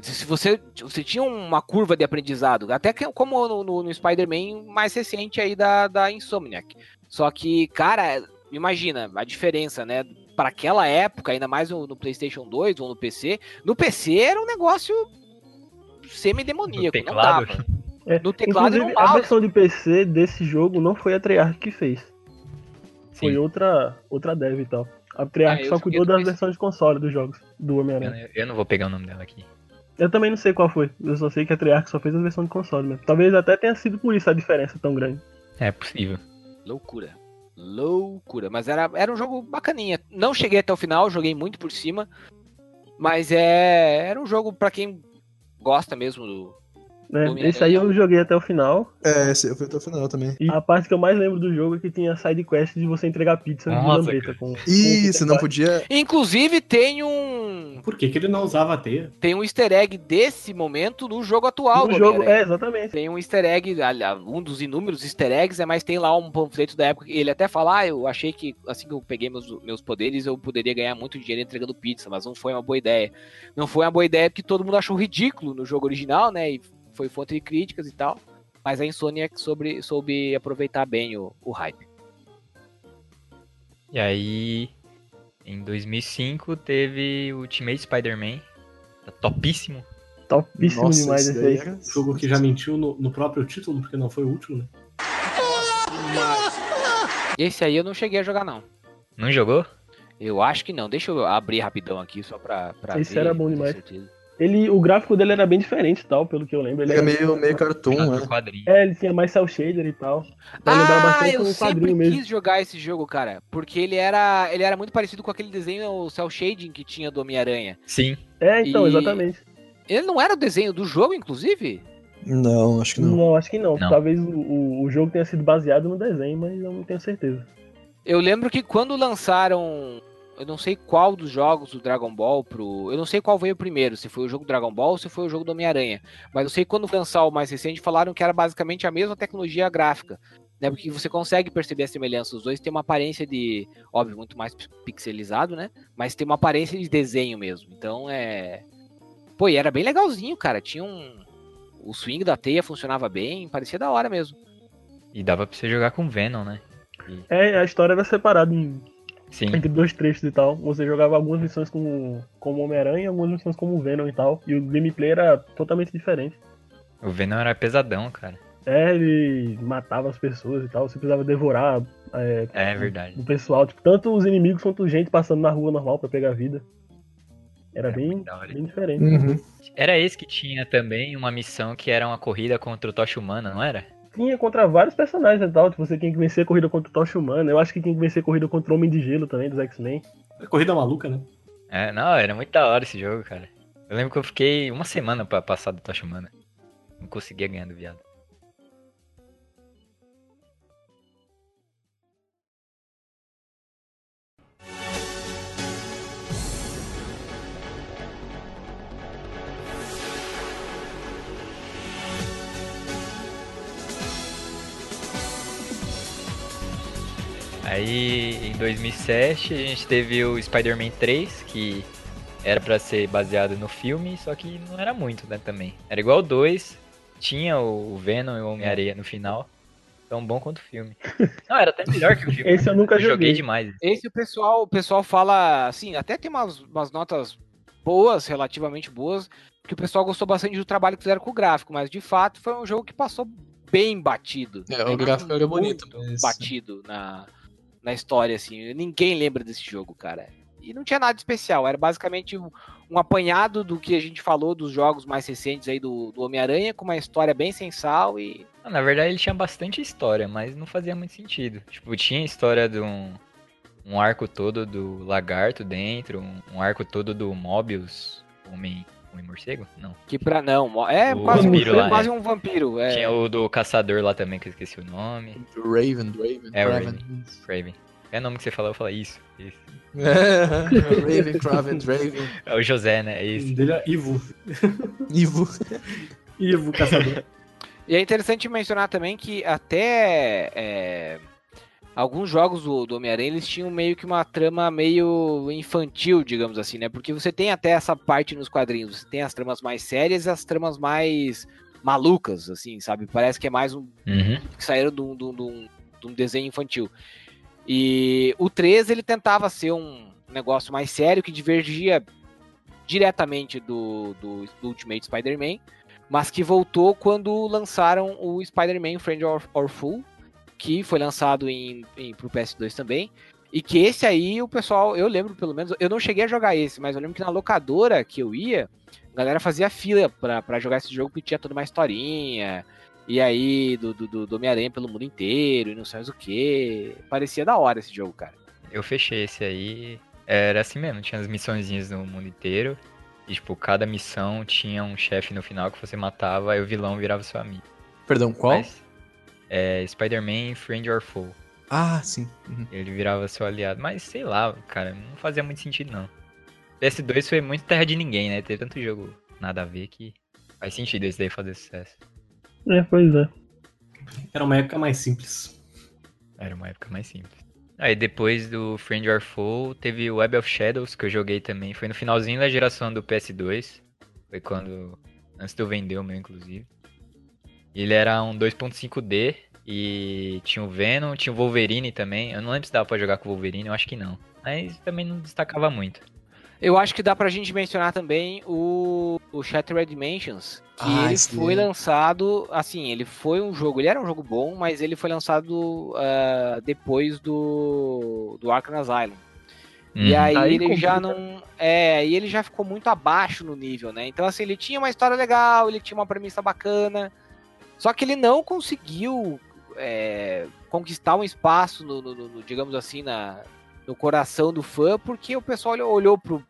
se você, você tinha uma curva de aprendizado, até que como no, no- no Spider-Man mais recente aí da, da Insomniac. Só que, cara, imagina a diferença, né? Para aquela época, ainda mais no, no PlayStation 2 ou no PC. No PC era um negócio semi-demoníaco, No não teclado? dava. É, No teclado Inclusive, a versão de PC desse jogo não foi a Treyarch que fez. Foi Sim. outra, outra dev e tal. A Treyarch Ah, eu só cuidou do das versões de console dos jogos do Eu, Homem-Aranha. eu não vou pegar o nome dela aqui. Eu também não sei qual foi. Eu só sei que a Treyarch só fez a versão de console mesmo. Talvez até tenha sido por isso a diferença tão grande. É possível. Loucura. Loucura. Mas era, era um jogo bacaninha. Não cheguei até o final, joguei muito por cima. Mas é. Era um jogo pra quem gosta mesmo do. Né? Esse aí eu joguei até o final. É, esse eu fui até o final também. E a parte que eu mais lembro do jogo é que tinha side quest de você entregar pizza de Nossa, lambreta. cara. Com, com Isso, não podia. Inclusive, tem um. Por que, que ele não usava a teia? Tem um easter egg desse momento no jogo atual. No do jogo, é, exatamente. Tem um easter egg, ali- um dos inúmeros easter eggs, é, mas tem lá um panfleto da época. que Ele até fala: ah, eu achei que assim que eu peguei meus, meus poderes, eu poderia ganhar muito dinheiro entregando pizza, mas não foi uma boa ideia. Não foi uma boa ideia porque todo mundo achou ridículo no jogo original, né? E foi fonte de críticas e tal. Mas a Insomniac sobre, soube aproveitar bem o, o hype. E aí, em 2005, teve o Ultimate Spider-Man. Tá topíssimo. Topíssimo Nossa, demais esse daí aí. era- Jogo que já mentiu no, no próprio título, porque não foi o último, né? Esse aí eu não cheguei a jogar, não. Não jogou? Eu acho que não. Deixa eu abrir rapidão aqui só pra, pra Esse ver, era bom demais. certeza. Ele, o gráfico dele era bem diferente e tal, pelo que eu lembro. Ele Ele é era meio, meio cartoon, né? É, ele tinha mais cel shader e tal. Lembrar Ah, bastante eu um sempre quadrinho mesmo. quis jogar esse jogo, cara. Porque ele era, ele era muito parecido com aquele desenho, o cel shading que tinha do Homem-Aranha. Sim. É, então, E- exatamente. Ele não era o desenho do jogo, inclusive? Não, acho que Não. não. acho que não. Não. Talvez o, o, o jogo tenha sido baseado no desenho, mas eu não tenho certeza. Eu lembro que quando lançaram. Eu não sei qual dos jogos do Dragon Ball pro. Eu não sei qual veio primeiro, se foi o jogo do Dragon Ball ou se foi o jogo do Homem-Aranha. Mas eu sei que quando lançar o mais recente, falaram que era basicamente a mesma tecnologia gráfica. Né? Porque você consegue perceber a semelhança. Os dois têm uma aparência de. Óbvio, muito mais pixelizado, né? Mas tem uma aparência de desenho mesmo. Então é. Pô, e era bem legalzinho, cara. Tinha um. O swing da teia funcionava bem, parecia da hora mesmo. E dava pra você jogar com Venom, né? É, a história era separada em- Sim. entre dois trechos e tal. Você jogava algumas missões como, como Homem-Aranha e algumas missões como Venom e tal. E o gameplay era totalmente diferente. O Venom era pesadão, cara. É, ele matava as pessoas e tal. Você precisava devorar é, É verdade. o pessoal, tipo, tanto os inimigos quanto gente passando na rua normal pra pegar vida. Era Era bem, da hora. bem diferente. Uhum. Era esse que tinha também uma missão que era uma corrida contra o Tocha Humana, não era? Tinha contra vários personagens e tal. Tipo, você tinha que vencer a corrida contra o Tocha Humana. Eu acho que tinha que vencer a corrida contra o Homem de Gelo também, dos X-Men. É corrida maluca, né? É, não, era muito da hora esse jogo, cara. Eu lembro que eu fiquei uma semana pra passar do Tocha Humana. Não conseguia ganhar do viado. Aí em 2007 a gente teve o Spider-Man 3, que era pra ser baseado no filme, só que não era muito, né, também. Era igual o 2, tinha o Venom e o Homem-Areia no final. Tão bom quanto o filme. *laughs* Não, era até melhor que o filme. Esse eu nunca Eu joguei joguei. demais. Esse o pessoal, o pessoal fala, assim, até tem umas, umas notas boas, relativamente boas, que o pessoal gostou bastante do trabalho que fizeram com o gráfico, mas de fato foi um jogo que passou bem batido. É, o gráfico era bonito, mas- Batido na, na história, assim. Ninguém lembra desse jogo, cara. E não tinha nada especial, era basicamente um, um apanhado do que a gente falou dos jogos mais recentes aí do, do Homem-Aranha, com uma história bem sensal e. Ah, Na verdade ele tinha bastante história, mas não fazia muito sentido. Tipo, tinha história de um, um arco todo do Lagarto dentro, um, um arco todo do Mobius, Homem Homem morcego? Não. Que pra não. É O quase, vampiro um, lá, quase é. um vampiro. É. Tinha o do caçador lá também, que eu esqueci o nome. Do Raven, do Raven. É, o Craven. Raven. É o nome que você falou, eu falo isso. isso. É, *laughs* Raven, Craven, Draven, É o José, né? É O isso. nome dele é Ivo. Ivo. *laughs* Ivo Caçador. E é interessante mencionar também que até é, alguns jogos do, do Homem-Aranha eles tinham meio que uma trama meio infantil, digamos assim, né? Porque você tem até essa parte nos quadrinhos, você tem as tramas mais sérias e as tramas mais malucas, assim, sabe? Parece que é mais um Uhum. que saíram de um, de um- de um- de desenho infantil. E o 3 ele tentava ser um negócio mais sério que divergia diretamente do, do, do Ultimate Spider-Man, mas que voltou quando lançaram o Spider-Man Friend or, or Fool, que foi lançado em, em, pro PS2 também. E que esse aí, o pessoal, eu lembro pelo menos, eu não cheguei a jogar esse, mas eu lembro que na locadora que eu ia, a galera fazia fila pra, pra jogar esse jogo porque tinha toda uma historinha. E aí, do, do, do- do Homem-Aranha pelo mundo inteiro e não sei mais o que. Parecia da hora esse jogo, cara. Eu fechei esse aí. Era assim mesmo, tinha as missõezinhas no mundo inteiro. E, tipo, cada missão tinha um chefe no final que você matava e o vilão virava seu amigo. Perdão, qual? Mas, é Spider-Man Friend or Foe. Ah, sim. Uhum. Ele virava seu aliado. Mas sei lá, cara, não fazia muito sentido não. PS2 foi muito terra de ninguém, né? Teve tanto jogo nada a ver que faz sentido esse daí fazer sucesso. É, pois é. Era uma época mais simples. Era uma época mais simples. Aí depois do Friend or Foe, teve o Web of Shadows, que eu joguei também. Foi no finalzinho da geração do PS2. Foi quando. Antes de eu vender o meu, inclusive. Ele era um 2.5D e tinha o Venom, tinha o Wolverine também. Eu não lembro se dava pra jogar com o Wolverine, eu acho que não. Mas também não destacava muito. Eu acho que dá pra gente mencionar também o, o Shattered Dimensions, que Ah, ele esse foi lançado, assim, ele foi um jogo, ele era um jogo bom, mas ele foi lançado ah, depois do, do Arkham Asylum. E Uhum. aí, Aí ele já complica. não. É, e ele já ficou muito abaixo no nível, né? Então, assim, ele tinha uma história legal, ele tinha uma premissa bacana. Só que ele não conseguiu é, conquistar um espaço, no, no- no- digamos assim, na, no coração do fã, porque o pessoal olhou, olhou pro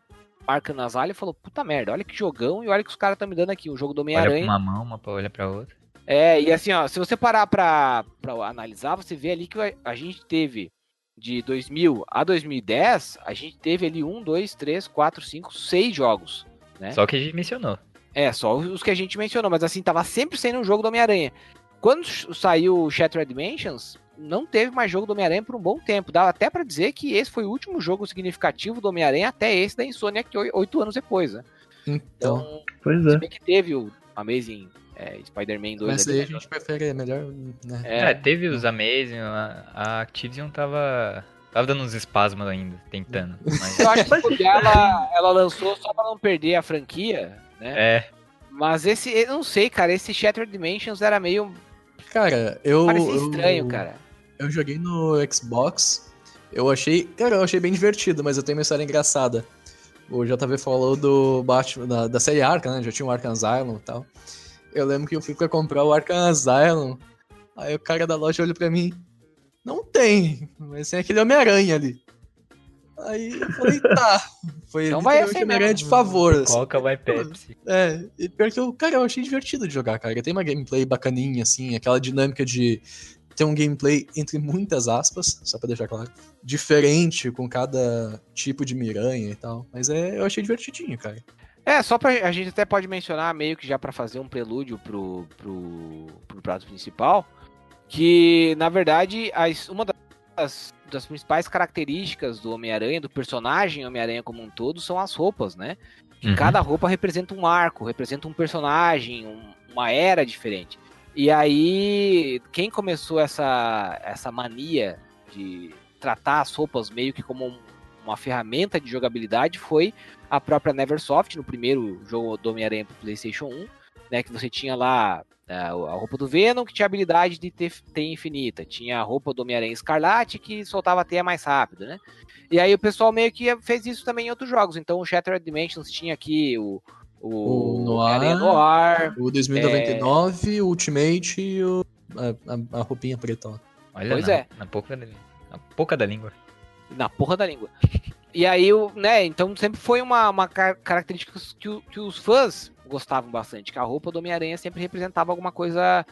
Arkham Asylum e falou: puta merda, olha que jogão e olha que os caras estão me dando aqui, um jogo do Olha pra Homem-Aranha. uma mão, uma pra- olha pra outra. É, e assim, ó, se você parar pra, pra analisar, você vê ali que a, a gente teve de 2000 a 2010, a gente teve ali um, dois, três, quatro, cinco, seis jogos. Né? Só que a gente mencionou. É, só os que a gente mencionou, mas assim, tava sempre sendo um jogo do Homem-Aranha. Quando saiu o Shattered Dimensions, não teve mais jogo do Homem-Aranha por um bom tempo. Dá até pra dizer que esse foi o último jogo significativo do Homem-Aranha até esse da Insomniac oi- oito anos depois, né? Então, Então, Pois se é. bem que teve o Amazing é, Spider-Man 2 mas ali, aí a né? gente prefere, é melhor, né? É, teve os Amazing, a, a Activision tava. Tava dando uns espasmos ainda, tentando. *laughs* Mas, Eu acho que ela, ela lançou só pra não perder a franquia, né? é, Mas esse, eu não sei, cara, esse Shattered Dimensions era meio. Cara, eu. parecia eu- estranho, cara. Eu joguei no Xbox. Eu achei. Cara, eu achei bem divertido, mas eu tenho uma história engraçada. O JV falou do Batman, da, da série Arkham, né? Já tinha o Arkham Asylum e tal. Eu lembro que eu fui pra comprar o Arkham Asylum. Aí o cara da loja olhou pra mim. Não tem, mas tem aquele Homem-Aranha ali. Aí eu falei, tá. Foi Então vai assim mesmo. de favor. assim. Coca vai Pepsi. É, e pior que eu, cara, eu achei divertido de jogar, cara. Tem uma gameplay bacaninha, assim, aquela dinâmica de ter um gameplay, entre muitas aspas, só pra deixar claro, diferente com cada tipo de miranha e tal. Mas é, eu achei divertidinho, cara. É, só pra. A gente até pode mencionar, meio que já pra fazer um prelúdio pro, pro, pro prato principal, que na verdade as, uma das, das principais características do Homem-Aranha, do personagem Homem-Aranha como um todo, são as roupas, né? Que Uhum. cada roupa representa um arco, representa um personagem, um- uma era diferente. E aí, quem começou essa, essa mania de tratar as roupas meio que como um- uma ferramenta de jogabilidade foi a própria Neversoft, no primeiro jogo do Homem-Aranha pro PlayStation 1, né? Que você tinha lá é, a roupa do Venom, que tinha a habilidade de ter, ter infinita. Tinha a roupa do Homem-Aranha Escarlate, que soltava a teia mais rápido, né? E aí o pessoal meio que fez isso também em outros jogos. Então o Shattered Dimensions tinha aqui o, O o, Noir. Noir. O 2099, o Ultimate e o, a, a, a roupinha preta lá. Olha, Pois na, é. na, boca da, na boca da língua. Na porra da língua. E aí, o- né, então sempre foi uma, uma car- característica que, que os fãs gostavam bastante, que a roupa do Homem-Aranha sempre representava alguma coisa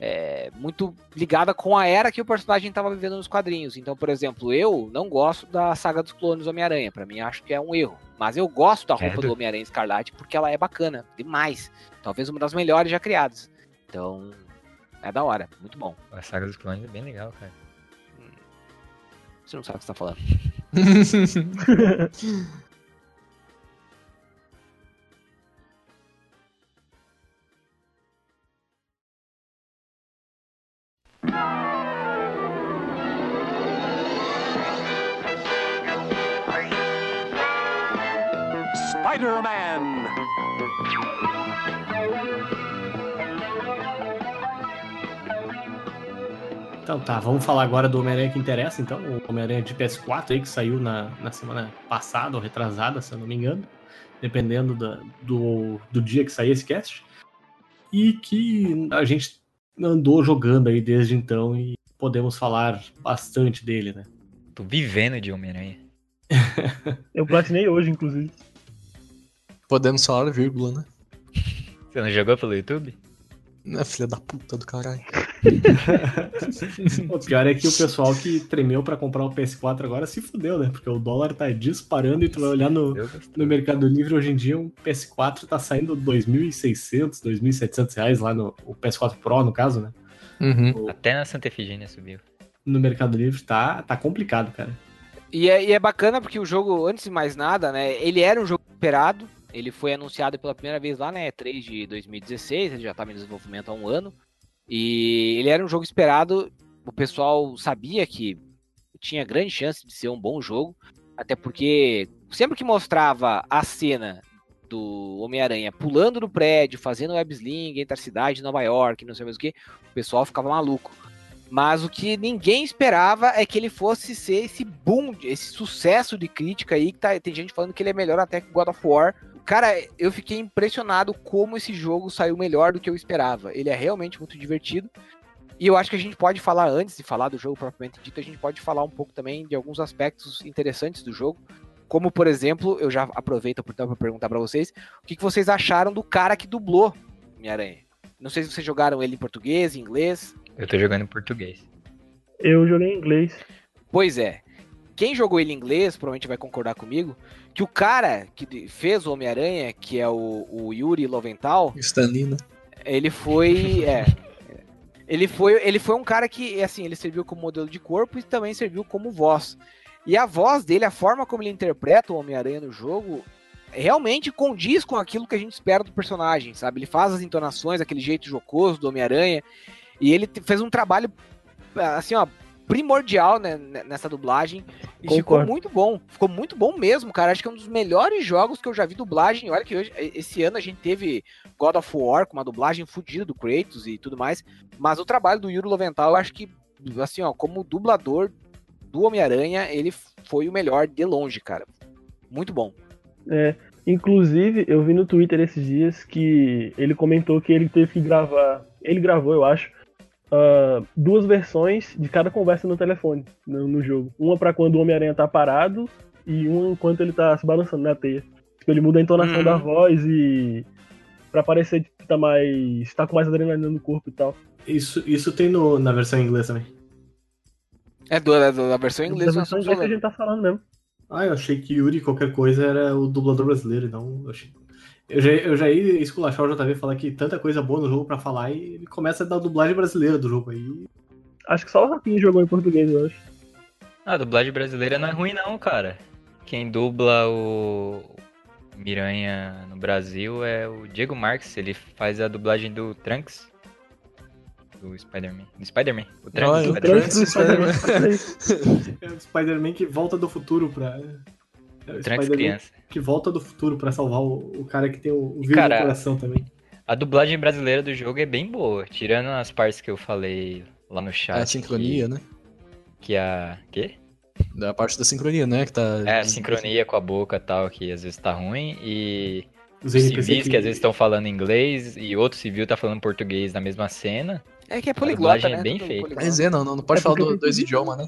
é, muito ligada com a era que o personagem estava vivendo nos quadrinhos. Então, por exemplo, eu não gosto da saga dos clones do Homem-Aranha, pra mim acho que é um erro. Mas eu gosto da roupa Credo. do Homem-Aranha Escarlate porque ela é bacana, demais. Talvez uma das melhores já criadas. Então, é da hora, muito bom. A saga dos clones é bem legal, cara. Você não sabe o que você tá falando. *laughs* Spider-Man. Então tá, vamos falar agora do Homem-Aranha que interessa, então. O Homem-Aranha de PS4 aí, que saiu na, na semana passada ou retrasada, se eu não me engano. Dependendo da- do, do dia que sair esse cast. E que a gente andou jogando aí desde então e podemos falar bastante dele, né? Tô vivendo de Homem-Aranha. *laughs* Eu platinei hoje, inclusive. Podemos falar vírgula, né? Você não jogou pelo YouTube? É filha da puta do caralho. *laughs* O pior é que o pessoal que tremeu pra comprar o PS4 agora se fudeu, né? Porque o dólar tá disparando e tu vai olhar no, no Mercado Livre hoje em dia um PS4 tá saindo 2.600, 2.700 reais lá no o PS4 Pro, no caso, né? Uhum. Até na Santa Efigênia subiu. No Mercado Livre tá, tá complicado, cara. E é, e é bacana porque o jogo, antes de mais nada, né? Ele era um jogo esperado. Ele foi anunciado pela primeira vez lá na E3 de 2016. Ele já estava em desenvolvimento há um ano. E ele era um jogo esperado. O pessoal sabia que tinha grande chance de ser um bom jogo. Até porque sempre que mostrava a cena do Homem-Aranha pulando no prédio, fazendo web sling entre a cidade de Nova York, não sei mais o que, o pessoal ficava maluco. Mas o que ninguém esperava é que ele fosse ser esse boom, esse sucesso de crítica aí, que tá, tem gente falando que ele é melhor até que God of War. Cara, eu fiquei impressionado como esse jogo saiu melhor do que eu esperava. Ele é realmente muito divertido. E eu acho que a gente pode falar, antes de falar do jogo propriamente dito, a gente pode falar um pouco também de alguns aspectos interessantes do jogo. Como, por exemplo, eu já aproveito a oportunidade para perguntar para vocês, o que, que vocês acharam do cara que dublou Homem-Aranha? Não sei se vocês jogaram ele em português, em inglês. Eu tô jogando em português. Eu joguei em inglês. Pois é. Quem jogou ele em inglês provavelmente vai concordar comigo que o cara que fez o Homem-Aranha, que é o, o Yuri Loventhal, Stanley, né? ele foi. *laughs* É, ele foi, ele foi um cara que, assim, ele serviu como modelo de corpo e também serviu como voz. E a voz dele, a forma como ele interpreta o Homem-Aranha no jogo, realmente condiz com aquilo que a gente espera do personagem, sabe? Ele faz as entonações, aquele jeito jocoso do Homem-Aranha, e ele fez um trabalho, assim, ó, primordial né, nessa dublagem. E ficou Concordo. muito bom. Ficou muito bom mesmo, cara. Acho que é um dos melhores jogos que eu já vi dublagem. Olha que hoje, esse ano a gente teve God of War com uma dublagem fodida do Kratos e tudo mais. Mas o trabalho do Yuri Loventhal, eu acho que, assim, ó, como dublador do Homem-Aranha, ele foi o melhor de longe, cara. Muito bom. É, inclusive, eu vi no Twitter esses dias que ele comentou que ele teve que gravar. Ele gravou, eu acho, ah, duas versões de cada conversa no telefone no, no jogo. Uma pra quando o Homem-Aranha tá parado e uma enquanto ele tá se balançando na teia. Tipo, ele muda a entonação Uhum. da voz e. pra parecer que tá mais. tá com mais adrenalina no corpo e tal. Isso, isso tem no, na versão em inglês também. É do, da, da versão em inglês, da versão inglês que a gente tá falando mesmo. Ah, eu achei que Yuri qualquer coisa era o dublador brasileiro, então eu achei. Eu já, eu já ia esculachar o JV falar que tanta coisa boa no jogo pra falar e ele começa a dar a dublagem brasileira do jogo aí. Acho que só o Rafinha jogou em português, eu acho. Ah, a dublagem brasileira não é ruim não, cara. Quem dubla o Miranha no Brasil é o Diego Marques, ele faz a dublagem do Trunks. Do Spider-Man. Do Spider-Man. O Trunks Spider-Man. Trunks do Spider-Man. *laughs* É o Spider-Man que volta do futuro pra. É criança. que volta do futuro pra salvar o, o cara que tem o, o vírus cara, no coração também. A dublagem brasileira do jogo é bem boa, tirando as partes que eu falei lá no chat. É a sincronia, né? Que, que a... Quê? Da parte da sincronia, né? Que tá... É, a sincronia com a boca e tal, que às vezes tá ruim, e Os civis que... às vezes estão falando inglês, e outro civil tá falando português na mesma cena. É que é poliglota, dublagem é né? bem Tudo feita. Mas é, não, não, não pode É falar porque do- dois idiomas, né?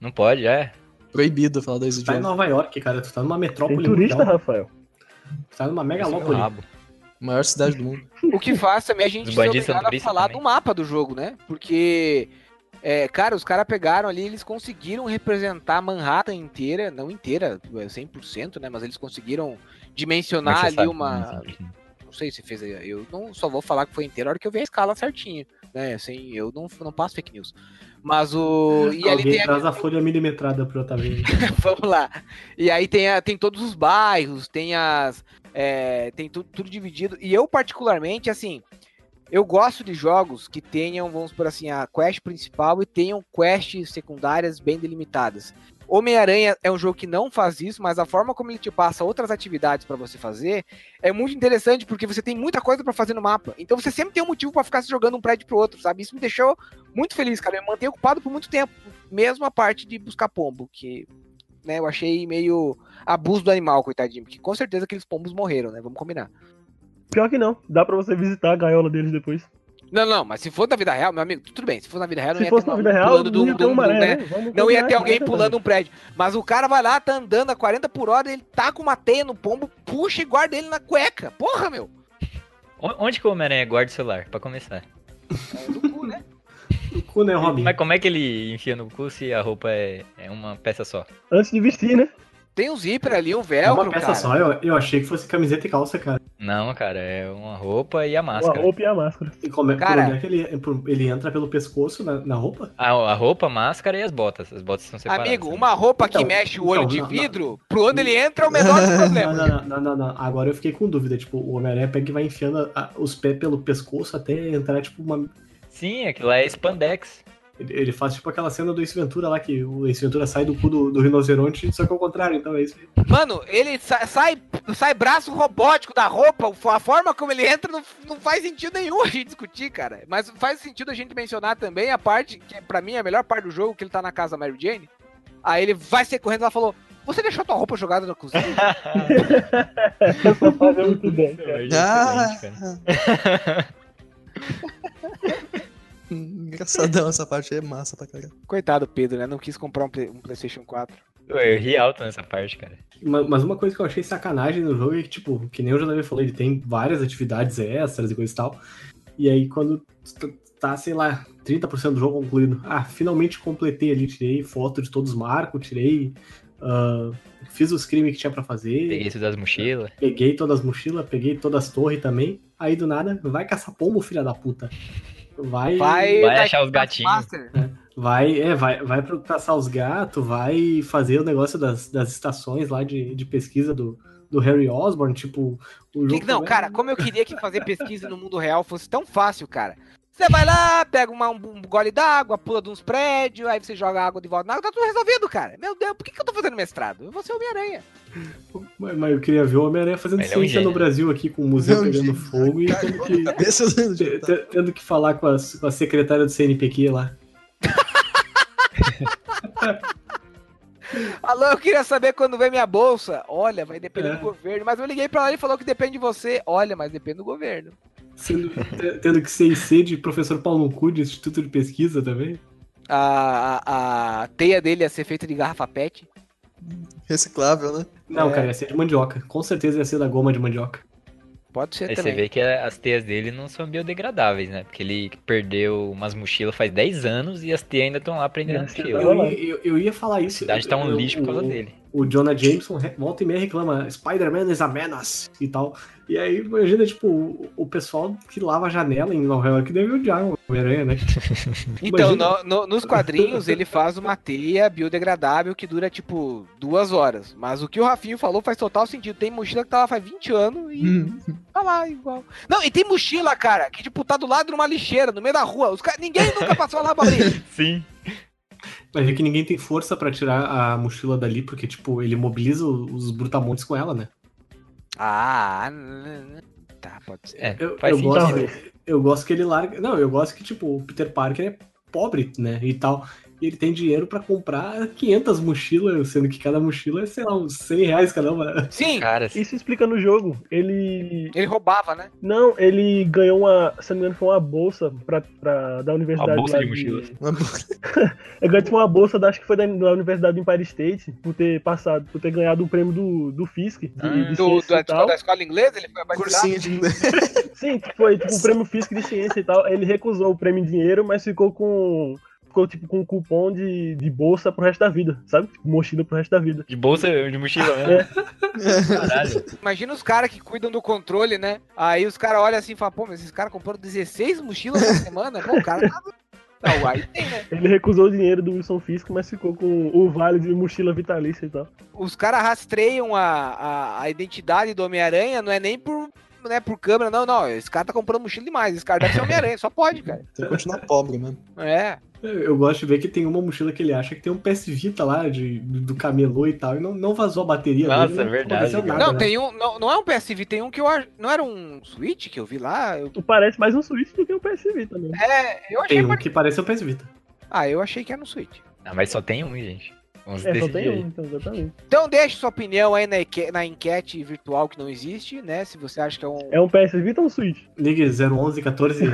Não pode, é. Proibido falar dois Tu tá em idiomas. Nova York, cara. Tu tá numa Tem metrópole turista, mundial. Rafael. Tu tá numa é megalópole. rabo. Maior cidade do mundo. O que faz também a gente ser obrigado a falar também. do mapa do jogo, né? Porque, é, cara, os caras pegaram ali, eles conseguiram representar Manhattan inteira, não inteira, é 100%, né? Mas eles conseguiram é dimensionar ali sabe? uma... Não sabe. Não sei se fez, eu não só vou falar que foi inteira a hora que eu vi a escala certinho, né? Assim, eu não, não passo fake news. Mas o... E Alguém tem a traz a folha milimetrada pro Otávio. *laughs* Vamos lá. E aí tem, a- tem todos os bairros, tem as. é, tem tu- tudo dividido. E eu, particularmente, assim, eu gosto de jogos que tenham, vamos por assim, a quest principal e tenham quests secundárias bem delimitadas. Homem-Aranha é um jogo que não faz isso, mas a forma como ele te passa outras atividades pra você fazer é muito interessante porque você tem muita coisa pra fazer no mapa. Então você sempre tem um motivo pra ficar se jogando um prédio pro outro, sabe? Isso me deixou muito feliz, cara. Eu me mantenho ocupado por muito tempo, mesmo a parte de buscar pombo, que né, eu achei meio abuso do animal, coitadinho, porque com certeza aqueles pombos morreram, né? Vamos combinar. Pior que não. Dá pra você visitar a gaiola deles depois. Não, não, mas se for na vida real, meu amigo, tudo bem. Se for na vida real, não Se ia fosse ter na um vida real, do- ia ter do- uma do- aranha, né? né? Não ia ter que alguém pulando um prédio. Mas o cara vai lá, tá andando a 40 por hora, ele tá com uma teia no pombo, puxa e guarda ele na cueca. Porra, meu. Onde que o Homem-Aranha guarda o celular? Pra começar. É do cu, né? *laughs* O cu, né, Robin? Mas como é que ele enfia no cu se a roupa é, é uma peça só? Antes de vestir, né? Tem um zíper ali, um É velcro, uma peça cara. só, eu, eu achei que fosse camiseta e calça, cara. Não, cara, é uma roupa e a A máscara. roupa e a máscara. E como é, Cara- onde é que ele, ele entra pelo pescoço na, na roupa? A, a roupa, a máscara e as botas. As botas são separadas. Amigo, né? uma roupa que Então, mexe o olho então, de não, não. vidro, pro onde ele entra é o menor dos *laughs* Não, problemas. não, não, não, não, não. Agora eu fiquei com dúvida. Tipo, o Homem-Aranha pega e vai enfiando a- os pés pelo pescoço até entrar, tipo, uma. Sim, aquilo lá é spandex. Ele, ele faz tipo aquela cena do Ace Ventura lá, que o Ace Ventura sai do cu do, do rinoceronte, só que ao contrário, então é isso aí. Mano, ele sa- sai, sai braço robótico da roupa, a forma como ele entra não, não faz sentido nenhum a gente discutir, cara. Mas faz sentido a gente mencionar também a parte, que pra mim é a melhor parte do jogo, que ele tá na casa da Mary Jane. Aí ele vai ser correndo e ela falou: Você deixou tua roupa jogada na cozinha? Essa fase é muito bem, cara. Ah. *laughs* *laughs* *laughs* Engraçadão essa parte é massa pra caralho. Coitado Pedro, né? Não quis comprar um, Play- um PlayStation 4. Eu ri alto nessa parte, cara. Ma- Mas uma coisa que eu achei sacanagem no jogo é que, tipo, que nem o JV falou, ele tem várias atividades extras e coisa e tal. E aí, quando tá, sei lá, 30% do jogo concluído, ah, finalmente completei ali, tirei foto de todos os marcos, tirei. ah, fiz os crimes que tinha pra fazer. Peguei isso das mochilas. Peguei todas as mochilas, peguei todas as torres também. Aí do nada, vai caçar pombo, filha da puta. Vai. Vai, Vai dar achar os gatinhos. Vai, é, vai, vai pro caçar os gatos, vai fazer o negócio das, das estações lá de, de pesquisa do, do Harry Osborn, tipo. O Que- não, também- cara, como eu queria que fazer pesquisa no mundo real fosse tão fácil, cara. Você vai lá, pega uma- um, gole d'água, pula de uns prédios, aí você joga água de volta na água, tá tudo resolvido, cara. Meu Deus, por que, que eu tô fazendo mestrado? Eu vou ser Homem-Aranha. Mas, mas eu queria ver o Homem-Aranha fazendo Ele é um ciência no Brasil aqui, com o museu Não, pegando gente, fogo e tendo que, *laughs* Cabeça te- tendo que falar com, as- com a secretária do CNPq lá. *laughs* Alô, eu queria saber quando vem minha bolsa. Olha, vai depender É. do governo. Mas eu liguei pra lá e falou que depende de você. Olha, mas depende do governo. Sendo, te- tendo que ser IC de professor Paulo Cu de Instituto de Pesquisa também. A, a, a teia dele ia ser feita de garrafa pet. Reciclável, né? Não, É. cara, ia ser de mandioca. Com certeza ia ser da goma de mandioca. Pode ser Aí você também. vê que as teias dele não são biodegradáveis, né? Porque ele perdeu umas mochilas faz 10 anos e as teias ainda estão lá prendendo na É, mochila. Eu, ia- eu, eu ia falar A isso. cidade tá um Eu- lixo por causa dele. O Jonah Jameson volta e meia reclama Spider-Man is a menace e tal. E aí, imagina, tipo, o, o pessoal que lava a janela em Nova York deve odiar o Homem-Aranha, né? *laughs* Então, no- no- nos quadrinhos, ele faz uma teia biodegradável que dura, tipo, duas horas. Mas o que o Rafinho falou faz total sentido. Tem mochila que tá lá faz 20 anos e Hum. tá lá igual. Não, e tem mochila, cara, que, tipo, tá do lado de uma lixeira, no meio da rua. Os ca- Ninguém nunca passou lá pra abrir. *laughs* Sim. Vai ver que ninguém tem força pra tirar a mochila dali, porque, tipo, ele mobiliza os brutamontes com ela, né? Ah, tá, pode ser. É, Eu, faz eu sentido. gosto, eu gosto que ele larga. Não, eu gosto que, tipo, o Peter Parker é pobre, né? E tal. E ele tem dinheiro pra comprar 500 mochilas, sendo que cada mochila é, sei lá, uns 100 reais cada uma. Sim, Cara, Isso explica no jogo. Ele. ele roubava, né? Não, ele ganhou uma. Se não me engano, foi uma bolsa pra, pra, da universidade. Uma bolsa de mochilas. *laughs* Ele ganhou tipo, uma bolsa, da, acho que foi da, da Universidade do Empire State, por ter passado, por ter ganhado o prêmio do, do FISC. De, Ah. de Do, ciência da, e tal. da escola inglesa, ele foi. Cursinho de inglês. Sim, foi tipo um prêmio físico de ciência e tal. Ele recusou o prêmio em dinheiro, mas ficou com. Ficou tipo com um cupom de, de bolsa pro resto da vida, sabe? Tipo, mochila pro resto da vida. De bolsa, de mochila mesmo. Caralho. Imagina os caras que cuidam do controle, né? Aí os caras olham assim e falam, pô, mas esses caras compraram 16 mochilas por semana? Pô, o cara tá. Não, aí tem, né? Ele recusou o dinheiro do Wilson Fisk, mas ficou com o vale de mochila vitalícia e tal. Os caras rastreiam a, a, a identidade do Homem-Aranha, não é nem por, né, por câmera, não, não. Esse cara tá comprando mochila demais. Esse cara deve ser *laughs* Homem-Aranha, só pode, cara. Tem que continuar pobre mesmo. É. Eu gosto de ver que tem uma mochila que ele acha que tem um PS Vita lá de, do camelô e tal, e não, não vazou a bateria. Nossa, dele, é não verdade, cara. nada, Não, né? tem um. Não, não é um PSV, tem um que eu acho. Não era um Switch que eu vi lá? Eu- Parece mais um Switch do que um PSV também. é, eu achei. Tem um que parece um PS Vita. Ah, eu achei que era um Switch. Ah, mas só tem um, gente. Vamos É, só tem um, então, exatamente. Então deixe sua opinião aí na, enque- na enquete virtual que não existe, né? Se você acha que é um. É um PS Vita ou um Switch? Ligue 011 14.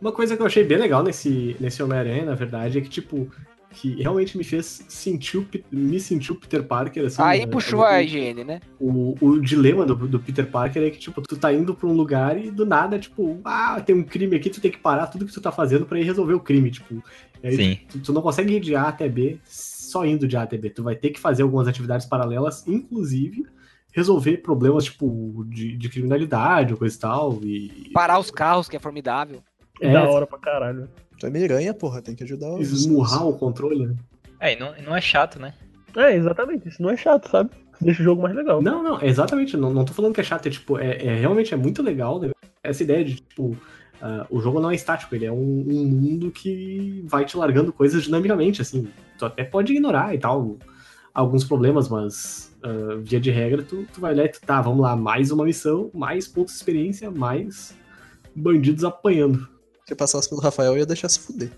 Uma coisa que eu achei bem legal nesse, nesse Homem-Aranha, na verdade, é que, tipo, que realmente me fez sentir o, me sentir o Peter Parker, assim. Aí né? puxou a higiene, né? o, o dilema do, do Peter Parker é que, tipo, tu tá indo pra um lugar e do nada, tipo, ah, tem um crime aqui, tu tem que parar tudo que tu tá fazendo pra ir resolver o crime, tipo. Aí. Tu, tu não consegue ir de A até B só indo de A até B. Tu vai ter que fazer algumas atividades paralelas, inclusive resolver problemas, tipo, de, de criminalidade ou coisa e tal. E. Parar os carros, que é formidável. É, Da hora pra caralho. Tu é miranha, porra, tem que ajudar os. esmurrar o controle, né? É, e não, não é chato, né? É, exatamente. Isso não é chato, sabe? Deixa o jogo mais legal. Não, não, exatamente. Não, não tô falando que é chato, é tipo, é, é- realmente é muito legal né? essa ideia de, tipo, ah, o jogo não é estático, ele é um, um mundo que vai te largando coisas dinamicamente, assim. Tu até pode ignorar e tal alguns problemas, mas ah, via de regra, tu, tu vai lá e tu, tá, vamos lá, mais uma missão, mais pontos de experiência, mais bandidos apanhando. Se passasse pelo Rafael, eu ia deixar se fuder.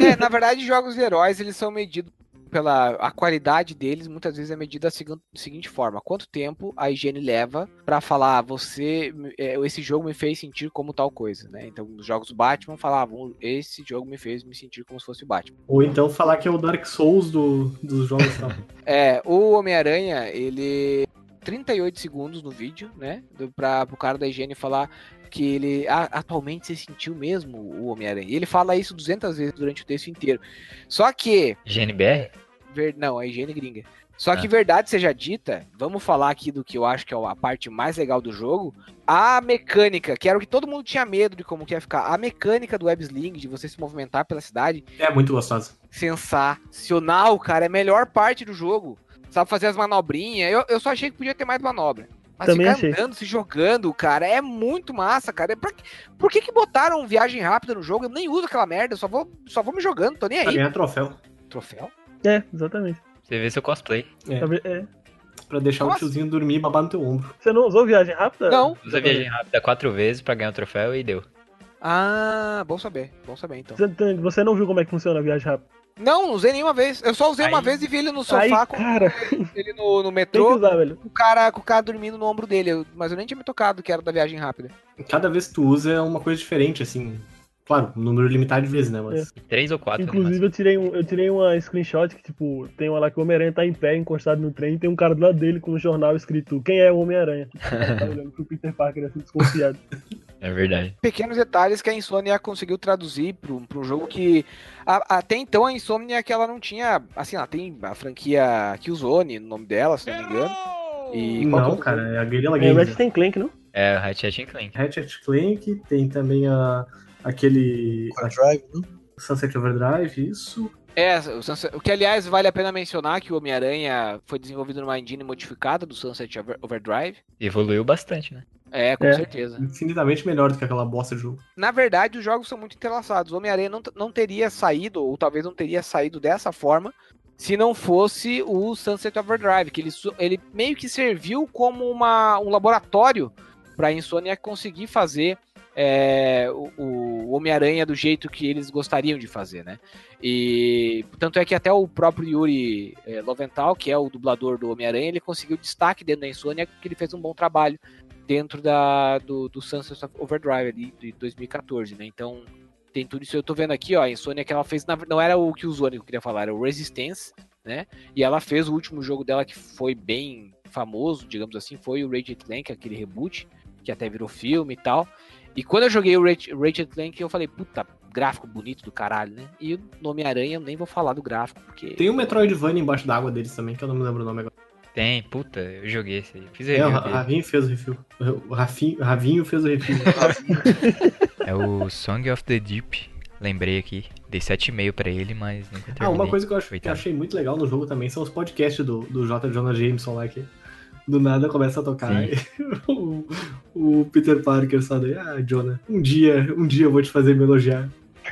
É, na verdade, jogos de heróis, eles são medidos pela a qualidade deles, muitas vezes é medida da segun- seguinte forma: quanto tempo a higiene leva pra falar, você, é, esse jogo me fez sentir como tal coisa, né? Então, nos jogos do Batman falavam, esse jogo me fez me sentir como se fosse o Batman. Ou então falar que é o Dark Souls do, dos jogos e tal. *laughs* É, o Homem-Aranha, ele 38 segundos no vídeo, né? do- Pra o cara da higiene falar que ele "Ah, atualmente você sentiu mesmo o Homem-Aranha. E ele fala isso 200 vezes durante o texto inteiro. Só que GNBR? Ver- Não, a higiene gringa. Só Ah. que verdade seja dita, vamos falar aqui do que eu acho que é a parte mais legal do jogo. A mecânica, que era o que todo mundo tinha medo de como que ia ficar. A mecânica do web sling, de você se movimentar pela cidade, É muito gostosa. sensacional, cara. É a melhor parte do jogo. Sabe fazer as manobrinhas. Eu, eu só achei que podia ter mais manobra. Mas Também ficar achei. andando, se jogando, cara, é muito massa, cara. É Pra, por que que botaram viagem rápida no jogo? Eu nem uso aquela merda, eu só vou, só vou me jogando, tô nem Pra aí. ganhar troféu. Troféu? É, exatamente. Você vê seu cosplay. É. É. Pra deixar Nossa. o tiozinho dormir e babar no teu ombro. Você não usou viagem rápida? Não. Usa viagem rápida quatro vezes pra ganhar o troféu e deu. Ah, bom saber, bom saber então. Você, você não viu como é que funciona a viagem rápida? Não, não usei nenhuma vez. Eu só usei uma Aí- vez e vi ele no sofá Aí, com cara, ele no, no tem que metrô, usar, velho. com o, cara, com o cara dormindo no ombro dele. eu- mas eu nem tinha me tocado que era da viagem rápida. Cada vez que tu usa é uma coisa diferente, assim. Claro, um número limitado de vezes, né? Mas. Três ou quatro. Inclusive, eu tirei, um, eu tirei uma screenshot que, tipo, tem uma lá que o Homem-Aranha tá em pé, encostado no trem, e tem um cara do lado dele com um jornal escrito Quem é o Homem-Aranha? tá olhando pro Peter Parker, assim, desconfiado. *laughs* É verdade. Pequenos detalhes que a Insomnia conseguiu traduzir para um jogo que a- até então a Insomnia que ela não tinha, assim, ela tem a franquia Killzone no nome dela, se não me engano. E é Não, o- cara, é a Guerrilla É, Games. Ratchet and Clank, não? É o Ratchet and Clank. Ratchet Clank, tem também a, aquele Com a Drive, né? Sunset Overdrive, isso. É, o, Sunset- o que aliás vale a pena mencionar que o Homem-Aranha foi desenvolvido numa engine modificada do Sunset Over- Overdrive. Evoluiu bastante, né? É, com É. certeza. Infinitamente melhor do que aquela bosta de jogo. Na verdade, os jogos são muito entrelaçados. O Homem-Aranha não, não teria saído, ou talvez não teria saído dessa forma, se não fosse o Sunset Overdrive, que ele, ele meio que serviu como uma, um laboratório para a Insomnia conseguir fazer é, o, o Homem-Aranha do jeito que eles gostariam de fazer, né? E tanto é que até o próprio Yuri é, Loventhal, que é o dublador do Homem-Aranha, ele conseguiu destaque dentro da Insônia, porque ele fez um bom trabalho dentro da, do, do Sunset Overdrive ali, de 2014, né? Então, tem tudo isso. Eu tô vendo aqui, ó, a Insônia que ela fez, na- não era o que o Zone queria falar, era o Resistance, né? E ela fez o último jogo dela que foi bem famoso, digamos assim, foi o Ratchet Clank, aquele reboot, que até virou filme e tal. E quando eu joguei o Ratchet Clank, eu falei, puta, gráfico bonito do caralho, né? E o nome Aranha eu nem vou falar do gráfico, porque... Tem um Metroidvania embaixo d'água deles também, que eu não me lembro o nome agora. Tem, puta, eu joguei esse aí. Fiz É, o review Ra- dele. Ravinho fez o review. O Rafinho, Ravinho fez o review. *laughs* É o Song of the Deep. Lembrei aqui. Dei 7,5 pra ele, mas nunca terminei. Ah, uma coisa que eu, acho, que eu achei muito legal no jogo também são os podcasts do, do J. Jonah Jameson lá, que do nada começa a tocar *laughs* o, o Peter Parker só daí, ah, Jonah, um dia, um dia eu vou te fazer me elogiar.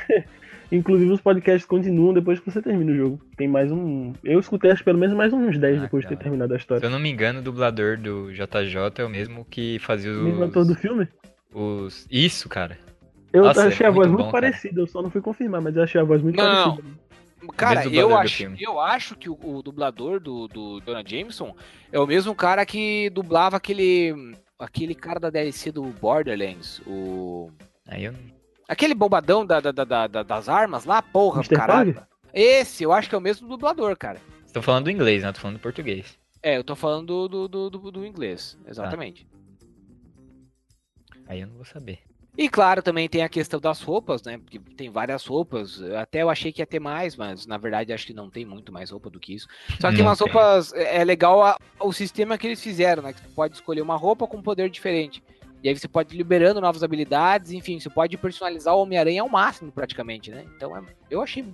*laughs* Inclusive os podcasts continuam depois que você termina o jogo. Tem mais um. Eu escutei acho que pelo menos mais uns 10 Ah, depois de ter cara. terminado a Se história. eu não me engano, o dublador do JJ é o mesmo que fazia O mesmo ator os... do filme? os... Isso, cara. Eu Nossa, é achei a muito voz bom, muito cara. parecida, eu só não fui confirmar, mas eu achei a voz muito Não, não, parecida. Cara, eu acho, eu acho que o, o dublador do, do Jonah Jameson é o mesmo cara que dublava aquele aquele cara da DLC do Borderlands, o Aí eu não... aquele bombadão da, da- da- da- das armas lá, porra, Mr. caralho. Esse, eu acho que é o mesmo dublador, cara. Vocês estão falando do inglês, né? Tô falando do português. É, eu tô falando do, do, do, do inglês, exatamente. Aí eu não vou saber. E claro, também tem a questão das roupas, né? Porque tem várias roupas. Até eu achei que ia ter mais, mas na verdade acho que não tem muito mais roupa do que isso. Só que Não umas tem. roupas. É é legal a- o sistema que eles fizeram, né? Que você pode escolher uma roupa com poder diferente. E aí você pode ir liberando novas habilidades, enfim, você pode personalizar o Homem-Aranha ao máximo, praticamente, né? Então é- eu achei.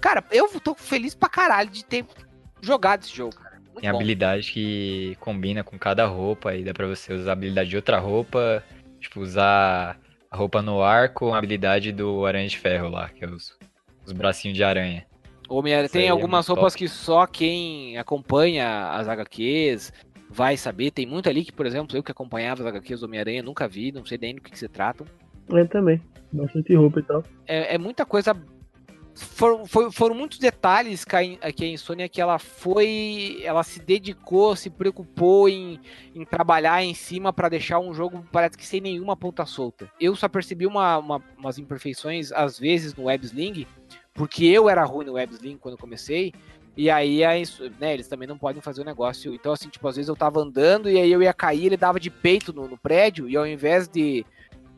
Cara, eu tô feliz pra caralho de ter jogado esse jogo, cara. Muito Tem bom. habilidade que combina com cada roupa, aí dá pra você usar a habilidade de outra roupa, tipo, usar a roupa no ar com a habilidade do Aranha de Ferro lá, que é os, os bracinhos de aranha. Homem-Aranha tem é algumas muito roupas top. que só quem acompanha as HQs vai saber. Tem muito ali que, por exemplo, eu que acompanhava as HQs do Homem-Aranha nunca vi, não sei nem do que, que se tratam. É também. Bastante roupa e tal. É, é muita coisa. Foram, foram muitos detalhes que a, que a Insônia que ela foi. Ela se dedicou, se preocupou em, em trabalhar em cima pra deixar um jogo, parece que sem nenhuma ponta solta. Eu só percebi uma, uma- umas imperfeições, às vezes, no Websling, porque eu era ruim no Websling quando eu comecei. E aí, Inso- né, eles também não podem fazer o negócio. Então, assim, tipo, às vezes eu tava andando e aí eu ia cair, ele dava de peito no, no prédio, e ao invés de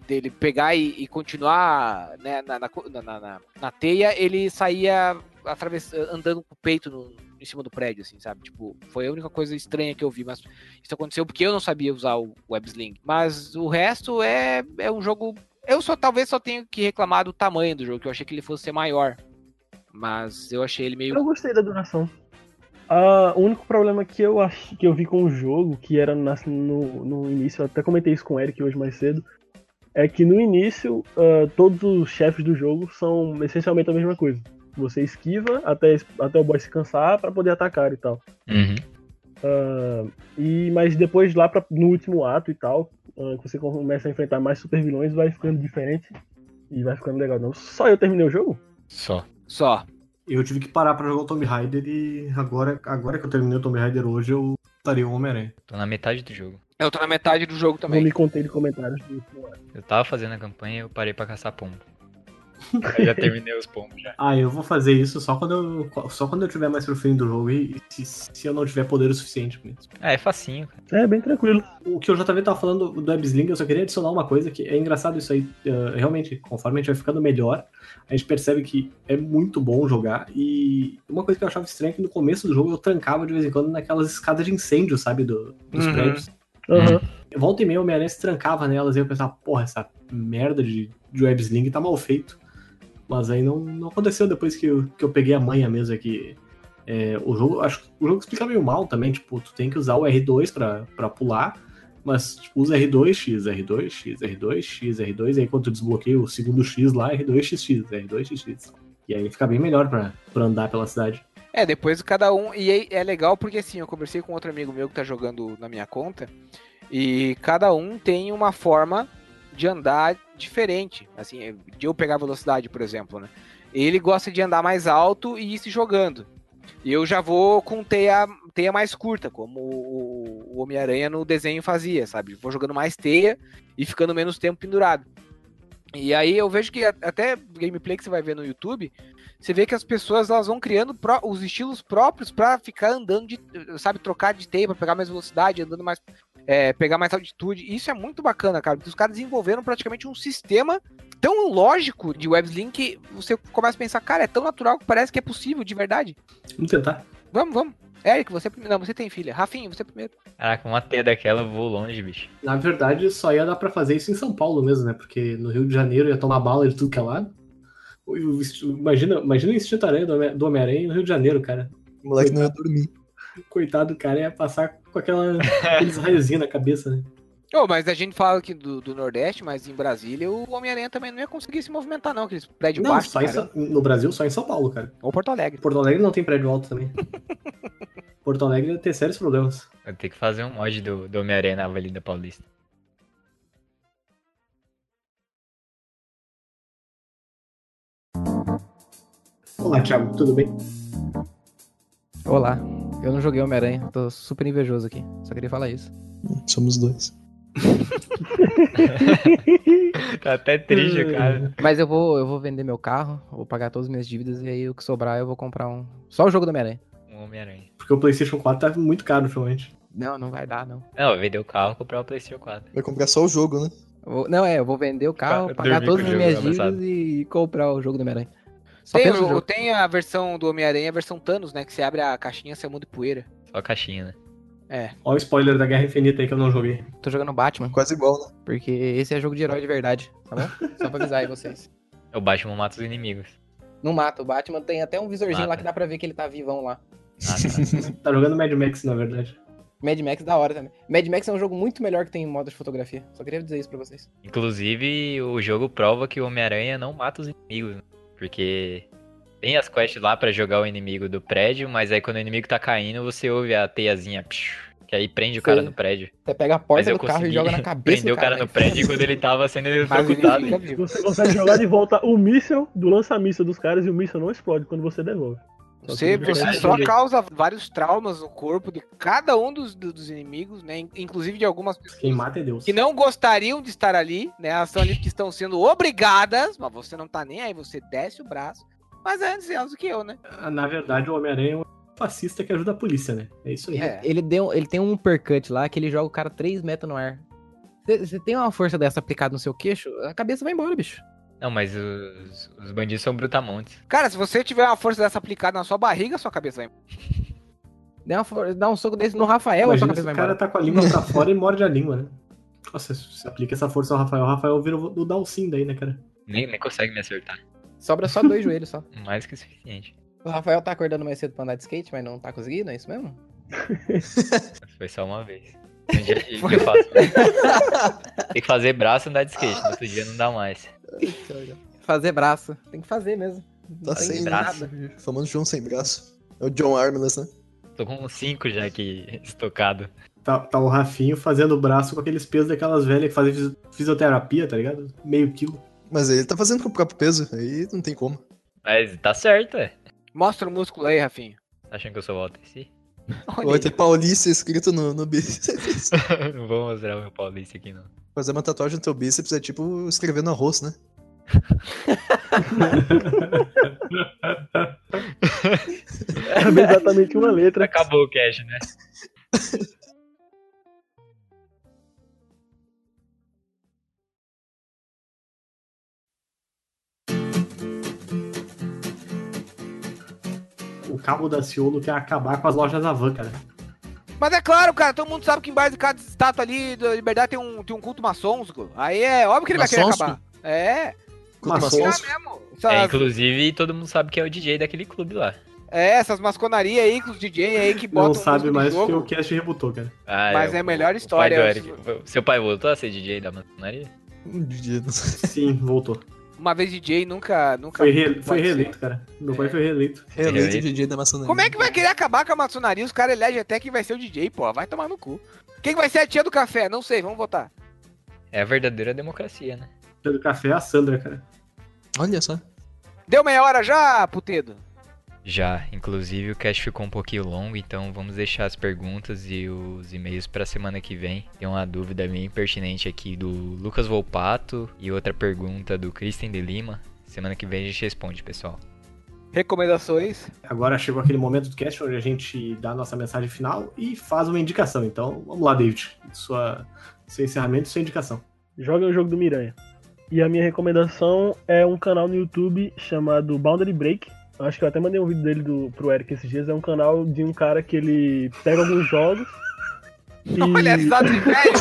dele pegar e, e continuar né, na, na, na- na- teia, ele saía andando com o peito no- em cima do prédio, assim, sabe? Tipo, foi a única coisa estranha que eu vi, mas isso aconteceu porque eu não sabia usar o Websling. Mas o resto é, é um jogo. Eu só talvez só tenho que reclamar do tamanho do jogo, que eu achei que ele fosse ser maior. Mas eu achei ele meio. Eu gostei da duração. Ah, o único problema que eu ach... que eu vi com o jogo, que era na- no, no início, eu até comentei isso com o Eric hoje mais cedo, é que no início ah, todos os chefes do jogo são essencialmente a mesma coisa. Você esquiva até, até o boss se cansar pra poder atacar e tal. Uhum. Ah, e mas depois lá pra, no último ato e tal, ah, que você começa a enfrentar mais super vilões, vai ficando diferente e vai ficando legal. Não, só eu terminei o jogo? Só. Só. Eu tive que parar pra jogar o Tomb Raider e agora, agora que eu terminei o Tomb Raider hoje, eu estaria o Homem-Aranha. Tô na metade do jogo. Eu tô na metade do jogo Não também. me contei de comentários. Eu tava fazendo a campanha e eu parei pra caçar pombo. Aí já terminei os pombos já. Ah, eu vou fazer isso só quando eu, só quando eu tiver mais pro fim do jogo e se, se eu não tiver poder o suficiente pra isso. Ah, é facinho, cara. É, bem tranquilo. O que eu já tava falando do Websling, eu só queria adicionar uma coisa que é engraçado isso aí. eh, realmente, conforme a gente vai ficando melhor, a gente percebe que é muito bom jogar. E uma coisa que eu achava estranha é que no começo do jogo eu trancava de vez em quando naquelas escadas de incêndio, sabe? Do, dos Uhum. prédios. Aham. Volta e meia o Homem-Aranha se trancava nelas e eu pensava, porra, essa merda de, de Websling tá mal feito. Mas aí não, não aconteceu depois que eu, que eu peguei a manha mesmo, é que é, o jogo, acho que o jogo explica meio mal também, tipo, tu tem que usar o R2 pra, pra pular, mas tipo, usa R2, X, R2, X, R2, X, R2, e aí quando tu desbloqueia o segundo X lá, R2, XX, R2, XX. E aí fica bem melhor pra andar pela cidade. É, depois cada um. E é legal porque assim, eu conversei com outro amigo meu que tá jogando na minha conta. E cada um tem uma forma de andar diferente, assim, de eu pegar velocidade, por exemplo, né? Ele gosta de andar mais alto e ir se jogando. E eu já vou com teia, teia mais curta, como o, o Homem-Aranha no desenho fazia, sabe? Vou jogando mais teia e ficando menos tempo pendurado. E aí eu vejo que até gameplay que você vai ver no YouTube, você vê que as pessoas elas vão criando pró- os estilos próprios pra ficar andando de, sabe, trocar de teia pra pegar mais velocidade, andando mais, é, pegar mais altitude. Isso é muito bacana, cara, porque os caras desenvolveram praticamente um sistema tão lógico de websling que você começa a pensar, cara, é tão natural que parece que é possível de verdade. Vamos tentar. Vamos, vamos. Eric, você primeiro. Não, você tem filha. Rafinha, você primeiro. Caraca, uma teia daquela voou longe, bicho. Na verdade, só ia dar pra fazer isso em São Paulo mesmo, né? Porque no Rio de Janeiro ia tomar bala de tudo que é lado. Imagina, imagina o instinto aranha do Homem- do Homem-Aranha no Rio de Janeiro, cara. O moleque não ia dormir. Coitado do cara ia passar com aquela, aqueles raiozinhos na cabeça, né? Oh, mas a gente fala aqui do, do Nordeste, mas em Brasília o Homem-Aranha também não ia conseguir se movimentar, não. Aqueles prédios Não, baixos. só cara. No Brasil, só em São Paulo, cara. Ou Porto Alegre. Porto Alegre não tem prédio alto também. *laughs* Porto Alegre ia ter sérios problemas. Vou ter que fazer um mod do, do Homem-Aranha na Avenida Paulista. Olá, Thiago, tudo bem? Olá, eu não joguei Homem-Aranha, tô super invejoso aqui. Só queria falar isso. Somos dois. *laughs* Tá até triste, cara. Mas eu vou, eu vou vender meu carro, vou pagar todas as minhas dívidas e aí o que sobrar eu vou comprar um. Só o jogo do Homem-Aranha. Um Homem-Aranha. Porque o PlayStation 4 tá muito caro ultimamente. Não, não vai dar, não. Não, eu vender o carro e comprar o PlayStation 4. Vai comprar só o jogo, né? Vou- não, é, eu vou vender o carro, pagar todas as minhas dívidas e comprar o jogo do Homem-Aranha. Só Tem, o- jogo. tem a versão do Homem-Aranha, a versão Thanos, né? Que você abre a caixinha, você muda de poeira. Só a caixinha, né? É. Olha o spoiler da Guerra Infinita aí que eu não joguei. Tô jogando Batman, Quase igual, né? porque esse é jogo de herói de verdade, tá bom? *laughs* Só pra avisar aí vocês. O Batman mata os inimigos. Não mata, o Batman tem até um visorzinho lá Mata. que dá pra ver que ele tá vivão lá. Ah, *laughs* tá. Tá jogando Mad Max, na verdade. Mad Max da hora também. Mad Max é um jogo muito melhor que tem em modo de fotografia. Só queria dizer isso pra vocês. Inclusive, o jogo prova que o Homem-Aranha não mata os inimigos. Porque tem as quests lá pra jogar o inimigo do prédio, mas aí quando o inimigo tá caindo, você ouve a teiazinha. Que aí prende o cara no prédio. Você pega a Mas porta eu do carro e joga na cabeça prender do o cara no velho. prédio quando ele tava sendo *laughs* executado. Você consegue jogar de volta o míssel do lança-míssel dos caras e o míssel não explode quando você devolve. Você, que você só causa vários traumas no corpo de cada um dos, dos inimigos, né? Inclusive de algumas pessoas Quem mata é Deus. que não gostariam de estar ali, né? Elas estão ali porque estão sendo obrigadas, mas você não tá nem aí, você desce o braço. Mas é antes elas do que eu, né? Ah, Na verdade, o Homem-Aranha é um fascista que ajuda a polícia, né? É isso aí. É. Ele, deu, ele tem um uppercut lá que ele joga o cara 3 metros no ar. Você tem uma força dessa aplicada no seu queixo, a cabeça vai embora, bicho. Não, mas os, os bandidos são brutamontes. Cara, se você tiver uma força dessa aplicada na sua barriga, sua cabeça vai. *laughs* Dá, uma dá um soco desse no Rafael, a sua Imagina cabeça vai o cara embora. tá com a língua pra fora e morde a língua, né? Nossa, se aplica essa força ao Rafael, o Rafael vira o Dalsin daí, né, cara? Nem, nem consegue me acertar. Sobra só dois *laughs* joelhos só. Mais que o suficiente. O Rafael tá acordando mais cedo pra andar de skate, mas não tá conseguindo, é isso mesmo? *laughs* Foi só uma vez. No dia que eu faço. Tem que fazer braço e andar de skate. No outro dia não dá mais. Fazer braço. Tem que fazer mesmo. Tá Não sem braço. nada. Famoso João sem braço. É o John Armless, né? Tô com uns 5 já aqui estocado. Tá, tá o Rafinho fazendo o braço com aqueles pesos daquelas velhas que fazem fisi- fisioterapia, tá ligado? Meio quilo. Mas ele tá fazendo com o próprio peso, aí não tem como. Mas tá certo, é. Mostra o músculo aí, Rafinha. Tá achando que eu sou o Walter si? Vai ter Paulista escrito no, no bíceps. *laughs* não vou mostrar o meu paulista aqui, não. Fazer uma tatuagem no teu bíceps é tipo escrever no arroz, né? Cabe exatamente uma letra. Acabou o cash, né? O cabo da Ciolo quer acabar com as lojas da van, cara. Mas é claro, cara, todo mundo sabe que embaixo de cada estátua ali da liberdade tem um, tem um culto maçônico. Aí é óbvio que ele vai querer acabar. É, Maçom. é. É, inclusive, todo mundo sabe que é o DJ daquele clube lá. é, essas masconarias aí com os DJ aí que botam Não sabe mais jogo. o cast rebutou, cara. Ah, Mas é a melhor história. pai Eric. Seu pai voltou a ser DJ da maçonaria? *laughs* Sim, voltou. Uma vez DJ nunca. nunca Foi, re- foi reeleito, cara. Meu pai foi reeleito. Reeleito DJ da maçonaria. Como é que vai querer acabar com a maçonaria? Os caras elegem até quem vai ser o DJ, pô. Vai tomar no cu. Quem vai ser a tia do café? Não sei, vamos votar. É a verdadeira democracia, né? do café é a Sandra, cara. Olha só. Deu meia hora já, putedo? Já, inclusive o cast ficou um pouquinho longo, então vamos deixar as perguntas e os e-mails pra semana que vem. Tem uma dúvida bem pertinente aqui do Lucas Volpato e outra pergunta do Kristen de Lima. Semana que vem a gente responde, pessoal. Recomendações? Agora chegou aquele momento do cast onde a gente dá a nossa mensagem final e faz uma indicação. Então, vamos lá, David. Sua, seu encerramento e sua indicação. Joga o jogo do Miranha. E a minha recomendação é um canal no YouTube chamado Boundary Break. Acho que eu até mandei um vídeo dele do, pro Eric esses dias. É um canal de um cara que ele pega alguns jogos. *laughs* E... Olha a risada de velho!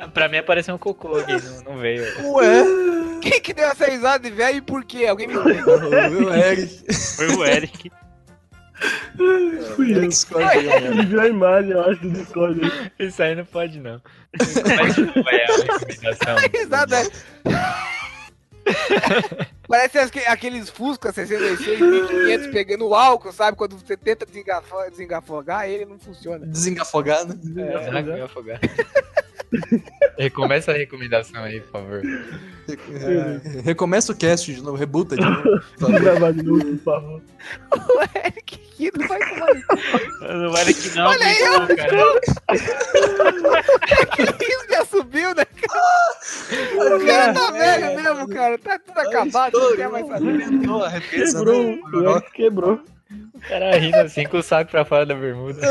*laughs* Pra mim apareceu um cocô aqui, não, não veio. Ué, Quem que deu essa risada de velho e por quê? Alguém me *laughs* explica. o Eric. Foi o Eric. Fui eu. Escolhe aí, Ele viu a imagem, eu acho, do Discord. Isso aí não pode não. Mas é a *laughs* recomendação. risada é... *laughs* Parece aqueles Fusca 66, 1500 pegando álcool, sabe? Quando você tenta desengafo- desengafogar, ele não funciona. Desengafogar, né? Será que eu *laughs* ia afogar? Começa a recomendação aí, por favor. É, recomeça o cast de novo, rebuta de novo. Vamos gravar de novo, por favor. O Eric aqui não vai tomar isso. Não vale que não. Olha aí, não, cara. Que isso já subiu, né? O cara tá velho mesmo, cara. Tá tudo acabado, não quer mais a represa, Quebrou, né? o Eric quebrou. O cara rindo assim com o saco pra fora da bermuda. *laughs*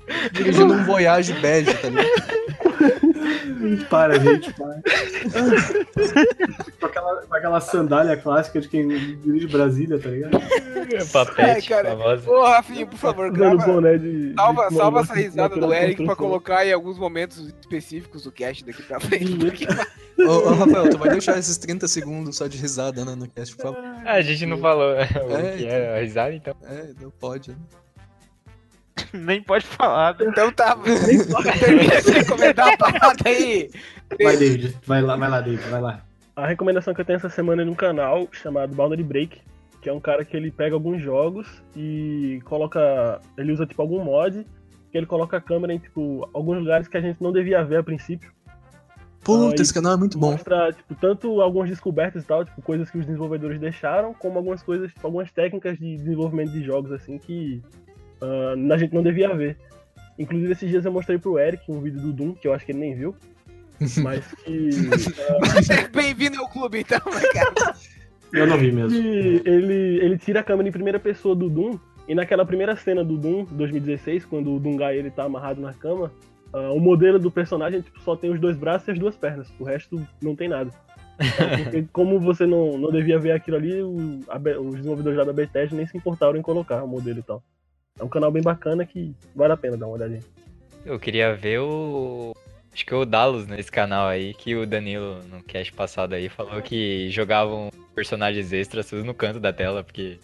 Dirigindo um Voyage bege, tá ligado? *laughs* Para, gente, para. com, aquela, com aquela sandália clássica de quem dirige Brasília, tá ligado? Papete, Ai, cara. famosa. Ô, Rafinha, por favor, grava. boné de. Salva, de salva essa risada do Eric pra colocar em alguns momentos específicos do cast daqui pra frente. porque- Ô, ô, Rafael, tu vai deixar esses 30 segundos só de risada, né, no cast, por favor? Ah, a gente não falou o É, que era a risada, então. É, não pode. né? *laughs* Nem pode falar. né? Então tá, *laughs* de recomendar a parada aí. Vai, David. Vai lá, vai lá, David. Vai lá. A recomendação que eu tenho essa semana é num canal chamado Boundary Break, que é um cara que ele pega alguns jogos e coloca. Ele usa tipo algum mod, que ele coloca a câmera em tipo alguns lugares que a gente não devia ver a princípio. Puta, Ah, esse canal é muito bom. Mostra, tipo, tanto algumas descobertas e tal, tipo, coisas que os desenvolvedores deixaram, como algumas coisas, tipo, algumas técnicas de desenvolvimento de jogos, assim, que ah, a gente não devia ver. Inclusive, esses dias eu mostrei pro Eric um vídeo do Doom, que eu acho que ele nem viu, *laughs* mas que... Bem-vindo ao clube, então, né, cara. *laughs* Eu não vi mesmo. ele, ele tira a câmera em primeira pessoa do Doom, e naquela primeira cena do Doom, 2016, quando o Doomguy ele tá amarrado na cama, ah, o modelo do personagem tipo, só tem os dois braços e as duas pernas, o resto não tem nada. Porque *laughs* como você não, não devia ver aquilo ali, o- a os desenvolvedores lá da Bethesda nem se importaram em colocar o modelo e tal. É um canal bem bacana que vale a pena dar uma olhadinha. Eu queria ver o. Acho que o Dallas nesse canal aí, que o Danilo, no cast passado aí, falou que jogavam personagens extras tudo no canto da tela, porque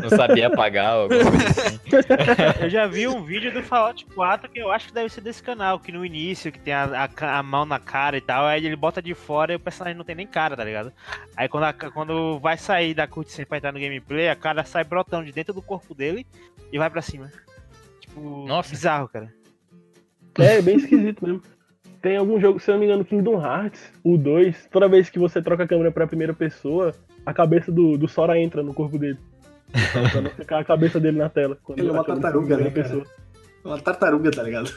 não sabia apagar ou alguma coisa assim. *laughs* Eu já vi um vídeo do Fallout 4 que eu acho que deve ser desse canal, que no início, que tem a, a a mão na cara e tal, aí ele bota de fora e o personagem não tem nem cara, tá ligado? Aí quando, a- quando vai sair da cutscene pra entrar no gameplay, a cara sai brotando de dentro do corpo dele e vai pra cima. Tipo, Nossa. bizarro, cara. É, bem esquisito mesmo. Tem algum jogo, se eu não me engano, Kingdom Hearts, o 2, toda vez que você troca a câmera pra primeira pessoa, a cabeça do, do Sora entra no corpo dele. Pra não *laughs* ficar a cabeça dele na tela. quando Ele é uma tartaruga, né, primeira cara? Uma tartaruga, tá ligado?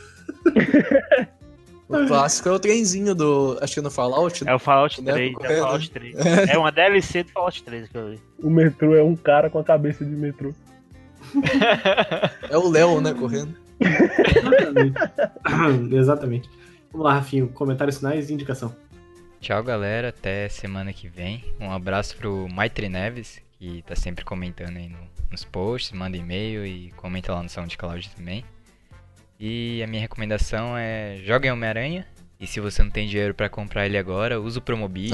O clássico é o trenzinho do. Acho que é no Fallout. né? É o Fallout Né, 3, é correndo. o Fallout 3. *laughs* É uma DLC do Fallout 3 que eu vi. O metrô é um cara com a cabeça de metrô. *laughs* É o Léo, né, correndo. Exatamente. *coughs* Exatamente. Vamos lá, Rafinho. Comentários finais e indicação. Tchau, galera. Até semana que vem. Um abraço pro Maitre Neves, que tá sempre comentando aí no- nos posts, manda e-mail e comenta lá no SoundCloud também. E a minha recomendação é joguem Homem-Aranha. E se você não tem dinheiro pra comprar ele agora, usa o Promobit.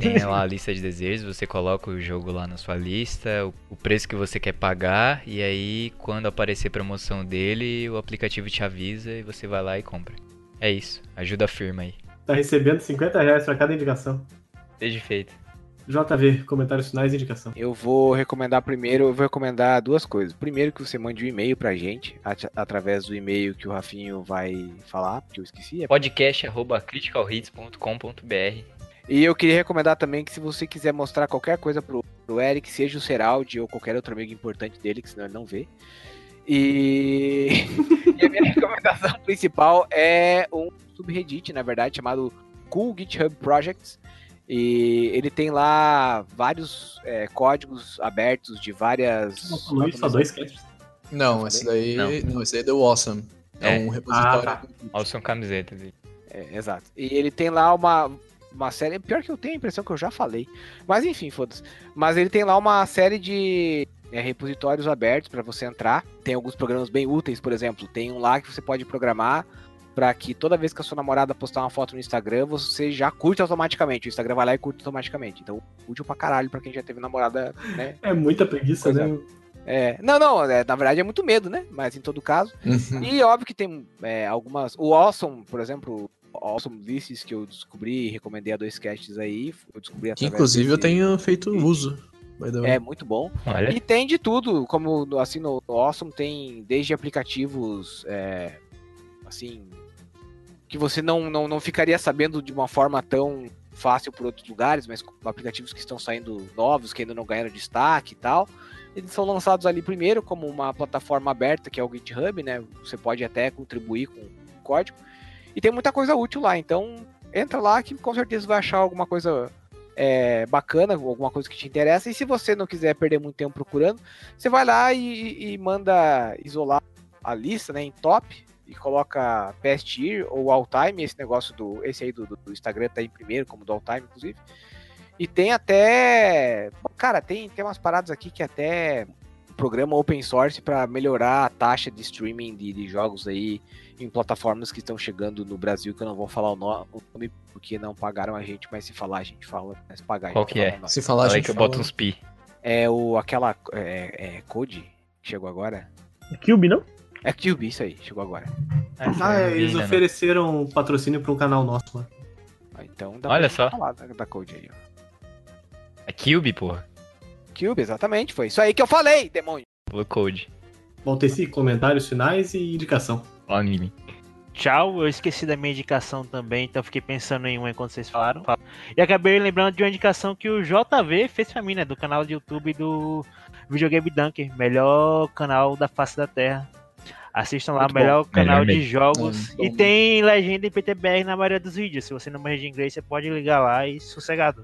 Tem lá a lista de desejos, você coloca o jogo lá na sua lista, o, o preço que você quer pagar, e aí quando aparecer promoção dele, o aplicativo te avisa e você vai lá e compra. É isso, ajuda a firma aí. Tá recebendo 50 reais pra cada indicação. Seja feito. JV, comentários finais e indicação. Eu vou recomendar primeiro, eu vou recomendar duas coisas. Primeiro que você mande um e-mail pra gente, at- através do e-mail que o Rafinho vai falar, porque eu esqueci. é podcast.criticalhits.com.br E eu queria recomendar também que se você quiser mostrar qualquer coisa pro, pro Eric, seja o Seraldi ou qualquer outro amigo importante dele, que senão ele não vê. E, *laughs* e a minha recomendação principal é um subreddit, na verdade, chamado Cool GitHub Projects. E ele tem lá vários é, códigos abertos de várias. Isso, só dois casts. Não, esse daí. Não. Não. esse daí é do Awesome. É, É. um repositório. Ah, tá. Awesome camisetas. É, exato. E ele tem lá uma, uma série. Pior que eu tenho a impressão que eu já falei. Mas enfim, foda-se. Mas ele tem lá uma série de é, repositórios abertos para você entrar. Tem alguns programas bem úteis, por exemplo. Tem um lá que você pode programar para que toda vez que a sua namorada postar uma foto no Instagram, você já curte automaticamente. O Instagram vai lá e curte automaticamente. Então, útil pra caralho pra quem já teve namorada, né? *laughs* É muita preguiça, Pois é. né? É, não, não, é, na verdade é muito medo, né? Mas em todo caso. Uhum. E óbvio que tem é, algumas. O Awesome, por exemplo, o Awesome Lists que eu descobri e recomendei a dois casts aí. Eu descobri Que inclusive eu desse- tenho feito uso. É muito bom. Olha, E tem de tudo, como assim no, no Awesome tem desde aplicativos é, assim que você não, não, não ficaria sabendo de uma forma tão fácil por outros lugares, mas com aplicativos que estão saindo novos, que ainda não ganharam destaque e tal. Eles são lançados ali primeiro como uma plataforma aberta, que é o GitHub, né? Você pode até contribuir com o código. E tem muita coisa útil lá, então entra lá que com certeza vai achar alguma coisa é, bacana, alguma coisa que te interessa. E se você não quiser perder muito tempo procurando, você vai lá e, e manda isolar a lista né, em top e coloca past year ou all time, esse negócio do. Esse aí do, do- Instagram tá em primeiro, como do all time, inclusive. E tem até. Cara, tem, tem umas paradas aqui que até um programa open source para melhorar a taxa de streaming de, de jogos aí em plataformas que estão chegando no Brasil, que eu não vou falar o no- o nome porque não pagaram a gente, mas se falar a gente fala, mas pagar a Qual gente que fala é? Se falar, a gente fala. boto uns pi. É o aquela é, é Code que chegou agora. Cube, não? É Cube, isso aí, chegou agora. Ah, eu não vi eles ainda, ofereceram patrocínio pra um canal nosso lá. Ah, Então dá Olha só. falar da, da Code aí, ó. É Cube, porra. Cube, exatamente, foi isso aí que eu falei, demônio. Blue Code. Balteci, comentários finais e indicação. Mim. Tchau, eu esqueci da minha indicação também, então fiquei pensando em uma enquanto vocês falaram. E acabei lembrando de uma indicação que o JV fez pra mim, né? Do canal do YouTube do Videogame Dunker, melhor canal da face da Terra. Assistam lá, bom. melhor canal Melhor de mesmo. jogos. Bom, e bom. tem legenda em PTBR na maioria dos vídeos. Se você não manja de inglês, você pode ligar lá e sossegado.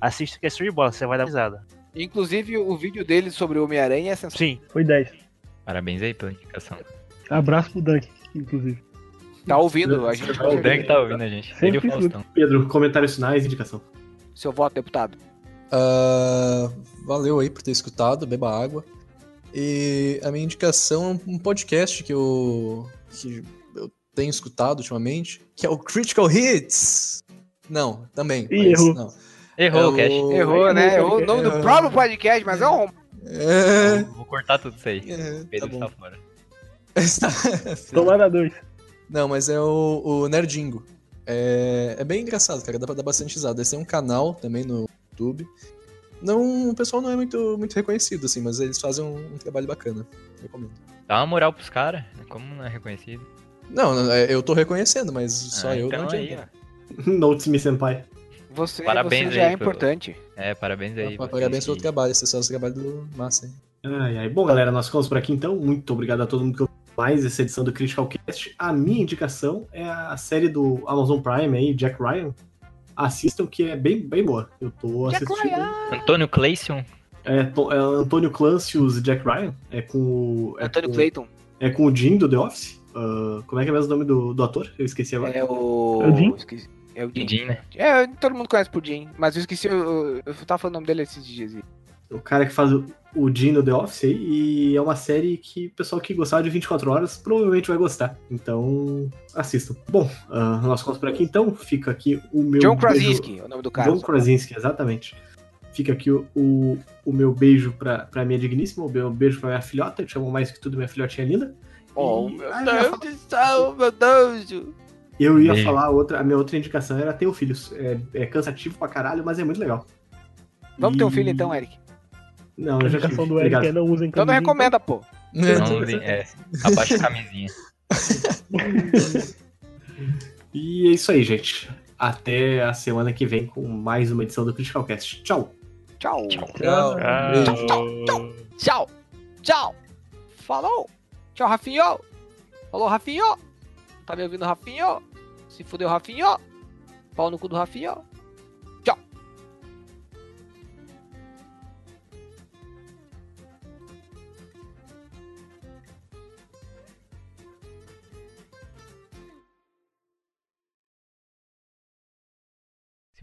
Assista que é stream bola, você vai dar risada. Inclusive, o vídeo dele sobre o Homem-Aranha é sensacional. Sim, Foi 10. Parabéns aí pela indicação. Abraço pro Dunk, inclusive. Tá ouvindo, a gente O que tá ouvindo a gente. Sempre Ele o. Faustão. Pedro, comentários finais e indicação. Seu voto, deputado. Ah, valeu aí por ter escutado, beba água. E a minha indicação é um podcast que eu, que eu tenho escutado ultimamente, que é o Critical Hits. Não, também. Errou. não. Errou, É o Cash. Errou, né? Errou o nome do Errou. próprio podcast, mas é um. É, Vou cortar tudo isso aí. é, tá Pedro bom. está fora. *laughs* Tomada 2. Não, mas é o, o Nerdingo. É, é bem engraçado, cara. Dá pra dar bastante risada. Eles têm um canal também no YouTube. Não, o pessoal não é muito, muito reconhecido, assim, mas eles fazem um, um trabalho bacana. Recomendo. Dá uma moral pros caras. Como não é reconhecido? Não, é, eu tô reconhecendo, mas só Ah, eu então não adianta. ó. *laughs* Notes me senpai. Você, Parabéns você já aí é importante. É, parabéns aí. Parabéns pelo trabalho, vocês fazem trabalho do massa, hein? Ai, ai. Bom, galera, nós ficamos por aqui então. Muito obrigado a todo mundo que ouviu mais essa edição do Critical Cast. A minha indicação é a série do Amazon Prime aí, Jack Ryan. Assistam, que é bem, bem boa. Eu tô Jack assistindo. Antônio Clayson. É, é Antônio Clancius e Jack Ryan. É com o. É Antônio com, Clayton. É com o Jim do The Office. Ah, como é que é mesmo o nome do, do ator? Eu esqueci agora. É o. É o Jim? esqueci- É o Jim. Jim, né? É, todo mundo conhece por Jim, mas eu esqueci, eu, eu, eu tava falando o nome dele esses dias. O cara que faz o, o Jim no The Office aí, e é uma série que o pessoal que gostar de 24 horas provavelmente vai gostar. Então, assistam. Bom, ah, nós ficamos por aqui então. Fica aqui o meu. John beijo- Krasinski, é o nome do cara. John Krasinski, exatamente. Fica aqui o, o, o meu beijo pra, pra minha digníssima, o meu beijo pra minha filhota. Eu te amo mais que tudo, minha filhotinha linda. Oh, E- meu Ah, eu ia Deus do céu, meu Deus. Eu ia Beijo. falar outra, a minha outra indicação era ter filhos. É, é cansativo pra caralho, mas é muito legal. Vamos ter um filho E- então, Eric? Não, A indicação do Eric Obrigado. é não usem Então não camisinha, recomenda, pô. Não, é, abaixa a camisinha. *laughs* E é isso aí, gente. Até a semana que vem com mais uma edição do Critical Cast. Tchau. Tchau. Tchau. Beijo. Tchau. Tchau. Falou. Tchau, Rafinho. Falou, Rafinho. Tá me ouvindo, Rafinho? Se fudeu, Rafinho. Pau no cu do Rafinho.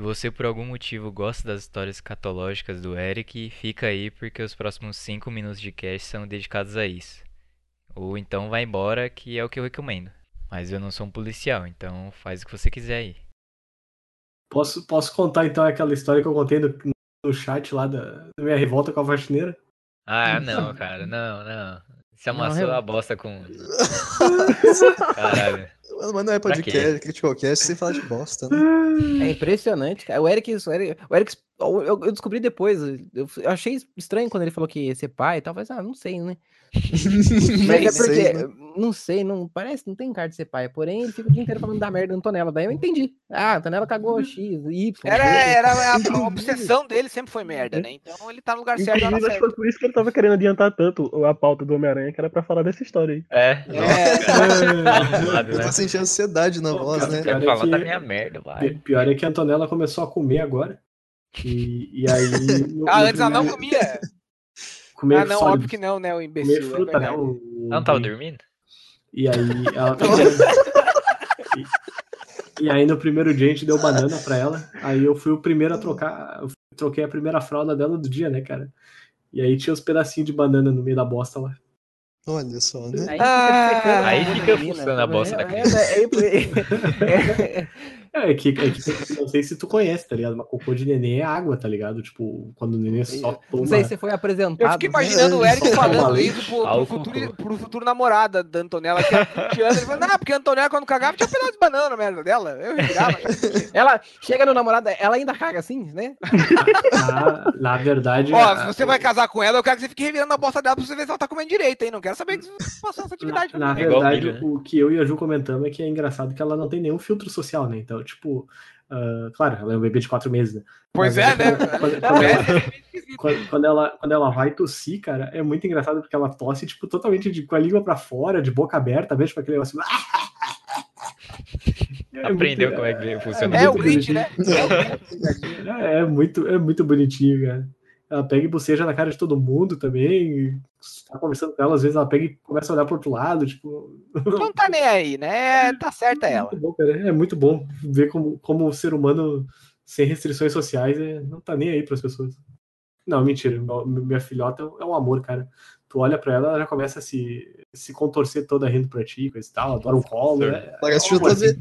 Se você por algum motivo gosta das histórias escatológicas do Eric, fica aí porque os próximos 5 minutos de cast são dedicados a isso. Ou então vai embora, que é o que eu recomendo. Mas eu não sou um policial, então faz o que você quiser aí. Posso, posso contar então aquela história que eu contei no, no chat lá da, da minha revolta com a faxineira? Ah, *laughs* não, cara, não, não. Você Não, amassou eu- a bosta com. *laughs* Caralho. Mas não é podcast, Critical Cast sem falar de bosta, né? É impressionante, cara. O Eric, o Eric, o Eric eu, eu descobri depois. Eu, achei estranho quando ele falou que ia ser pai e tal. Mas, ah, não sei, né? *laughs* Mas é porque, sei, né? não sei, não parece, não tem cara de ser pai. Porém, ele fica o dia inteiro falando da merda da Antonella. Daí eu entendi. Ah, a Antonella cagou X, Y. Era, era a, a obsessão dele sempre foi merda, né? Então ele tá no lugar certo Inclusive, acho que foi por isso que ele tava querendo adiantar tanto a pauta do Homem-Aranha, que era pra falar dessa história aí. É, É, Eu *laughs* tô sentindo ansiedade na Pô, voz, cara, né? cara, Quero falar que- da minha merda, vai. Pi- Pior é que a Antonella começou a comer agora. E, e aí. no- Ah, antes ela não primeiro- comia. Comer Ah, não, sólido, óbvio que não, né, o Comer imbecil. é fruta, né? verdade. o- o- Ela não tava dormindo? E aí ela e, e aí no primeiro dia a gente deu banana pra ela. Aí eu fui o primeiro a trocar. Eu troquei a primeira fralda dela do dia, né, cara? E aí tinha os pedacinhos de banana no meio da bosta lá. Olha só, né? Aí Ah, fica secando aí fica fuçando a bosta da É, criança. é, é, é, É, é que, é que não sei se tu conhece, tá ligado? Mas cocô de neném é água, tá ligado? Tipo, quando o neném só toma. Não sei se você foi apresentado. Eu fiquei imaginando o Eric falando isso pro, pro, futuro, pro futuro namorada da Antonella, que era 20 anos. Ele falou, não, porque a Antonella, quando cagava, tinha um pedaço de banana na merda dela. Eu revirava. *laughs* Ela chega no namorado, ela ainda caga assim, né? Ah, na verdade. Ó, se você vai casar com ela, eu quero que você fique revirando a bosta dela pra você ver se ela tá comendo direito, hein? Não quero saber que você passou essa atividade. Na É igual verdade, milho, né? o que eu e a Ju comentamos é que é engraçado que ela não tem nenhum filtro social, né? Então, tipo, ah, claro, ela é um bebê de quatro meses, né? Pois Mas é, né? Quando, quando ela, quando- quando ela, quando ela vai tossir, cara, é muito engraçado porque ela tosse, tipo, totalmente de, com a língua pra fora, de boca aberta, mesmo, tipo aquele negócio. *laughs* É Aprendeu muito- como é que funciona. É o muito Grinch, né? É, é muito, é muito bonitinho, cara. Ela pega e boceja na cara de todo mundo também. Tá conversando com ela, às vezes ela pega e começa a olhar pro outro lado, tipo. *laughs* Não tá nem aí, né? Tá certa ela. Muito bom, cara. É muito bom ver como, como o ser humano sem restrições sociais é- não tá nem aí pras pessoas. Não, mentira. Meu- Minha filhota é um amor, cara. Tu olha pra ela, ela já começa a se, se contorcer toda rindo pra ti, coisa e tal, adora um colo. É, Parece é um. É,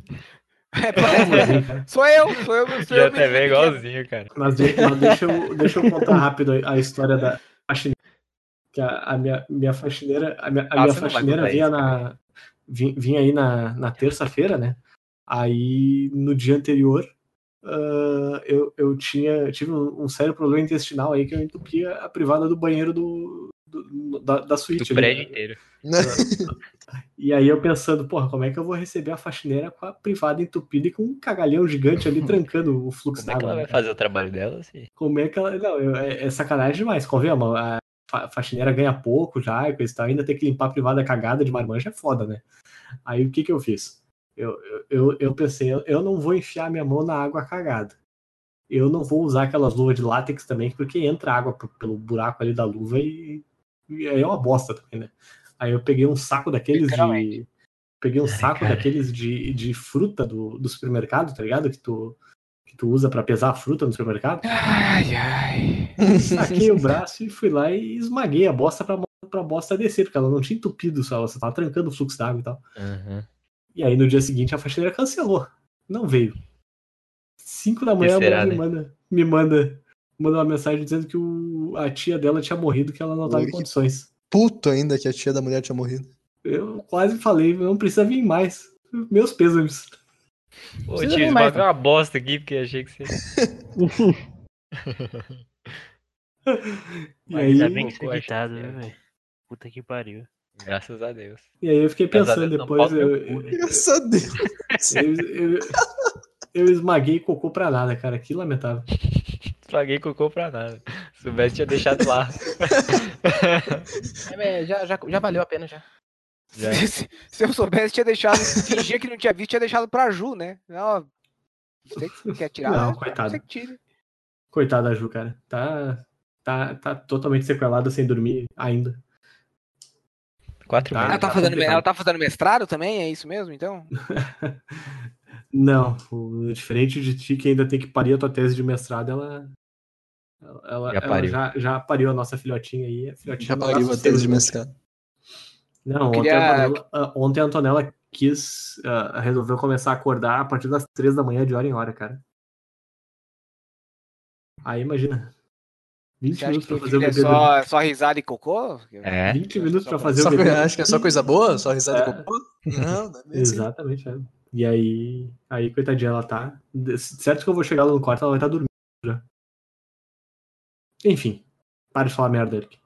É parece-. Sou eu, sou eu, sou eu. JTV é igualzinho, cara. Mas, de- mas deixa, eu, deixa eu contar rápido a, história da faxineira. Que a, a minha, minha faxineira, a minha, a Ah, minha faxineira vinha, isso, na, vinha, vinha aí na, na terça-feira, né? Aí no dia anterior ah, eu, eu tinha eu tive um, um sério problema intestinal aí que eu entupia a privada do banheiro do, do- da, da Do suíte. ali, prédio né? inteiro. E aí eu pensando, porra, como é que eu vou receber a faxineira com a privada entupida e com um cagalhão gigante ali trancando o fluxo Como é que d'água? ela né, vai cara? fazer o trabalho dela? Assim? Como é que ela. Não, eu- é, é sacanagem demais. Convenhamos, a fa- faxineira ganha pouco já e coisa e tal, ainda ter que limpar a privada cagada de marmanja é foda, né? Aí o que que eu fiz? Eu, eu, eu, pensei, eu, não vou enfiar minha mão na água cagada. Eu não vou usar aquelas luvas de látex também, porque entra água pelo buraco ali da luva e, e aí é uma bosta também, né? Aí eu peguei um saco daqueles de. Peguei um Ai, saco cara. daqueles de, de fruta do, do supermercado, tá ligado? Que tu, que tu usa pra pesar a fruta no supermercado. Ai, ai. Saquei o braço e fui lá e esmaguei a bosta pra, pra bosta descer, porque ela não tinha entupido só, ela só tava trancando o fluxo d'água e tal. Uhum. E aí no dia seguinte a faxineira cancelou. Não veio. Cinco da manhã a será, mulher me né? manda, me manda, manda uma mensagem dizendo que o, a tia dela tinha morrido, que ela não tava em condições. Puto ainda que a tia da mulher tinha morrido. Eu quase falei, não precisa vir mais. Meus pêsames. Ô, tio, mais, esmaguei uma bosta aqui porque achei que você. *laughs* E Mas aí, Ainda bem que eu é editado, né, velho? Puta que pariu. Graças a Deus. e aí eu fiquei pensando Deus, não depois, eu, cu, né? Graças a Deus. *laughs* eu, eu, eu esmaguei cocô pra nada, cara. Que lamentável. Paguei cocô pra nada. Se soubesse, tinha deixado lá. *laughs* É, já, já, já valeu a pena já. Já. Se, se eu soubesse, tinha deixado. Fingia que não tinha visto, tinha deixado pra Ju, né? Não, você que quer tirar. Não, né? coitado. Você que tire. Coitada da Ju, cara. Tá, tá, tá totalmente sequelada sem dormir ainda. Quatro Tá. meses. Ela tá, tá fazendo, complicado. ela tá fazendo mestrado também? É isso mesmo, então? *laughs* Não, diferente de ti que ainda tem que parir a tua tese de mestrado, ela. Ela, Já ela pariu. já, já pariu a nossa filhotinha aí. A filhotinha Já pariu a esquerdo. mestrado. Não, ontem, Queria- a Antonella, ontem a Antonella quis, ah, resolveu começar a acordar a partir das três da manhã, de hora em hora, cara. Aí imagina. 20 Você acha minutos pra fazer o é bebê dormir. só, só risada e cocô? É. 20 minutos pra fazer Só, o bebê. *laughs* acho que é só coisa boa? Só risada É. e cocô? Não, não é assim. Exatamente, é. E aí, aí, coitadinha, ela tá. Certo que eu vou chegar lá no quarto, ela vai estar dormindo já. Enfim, para de falar merda, Eric.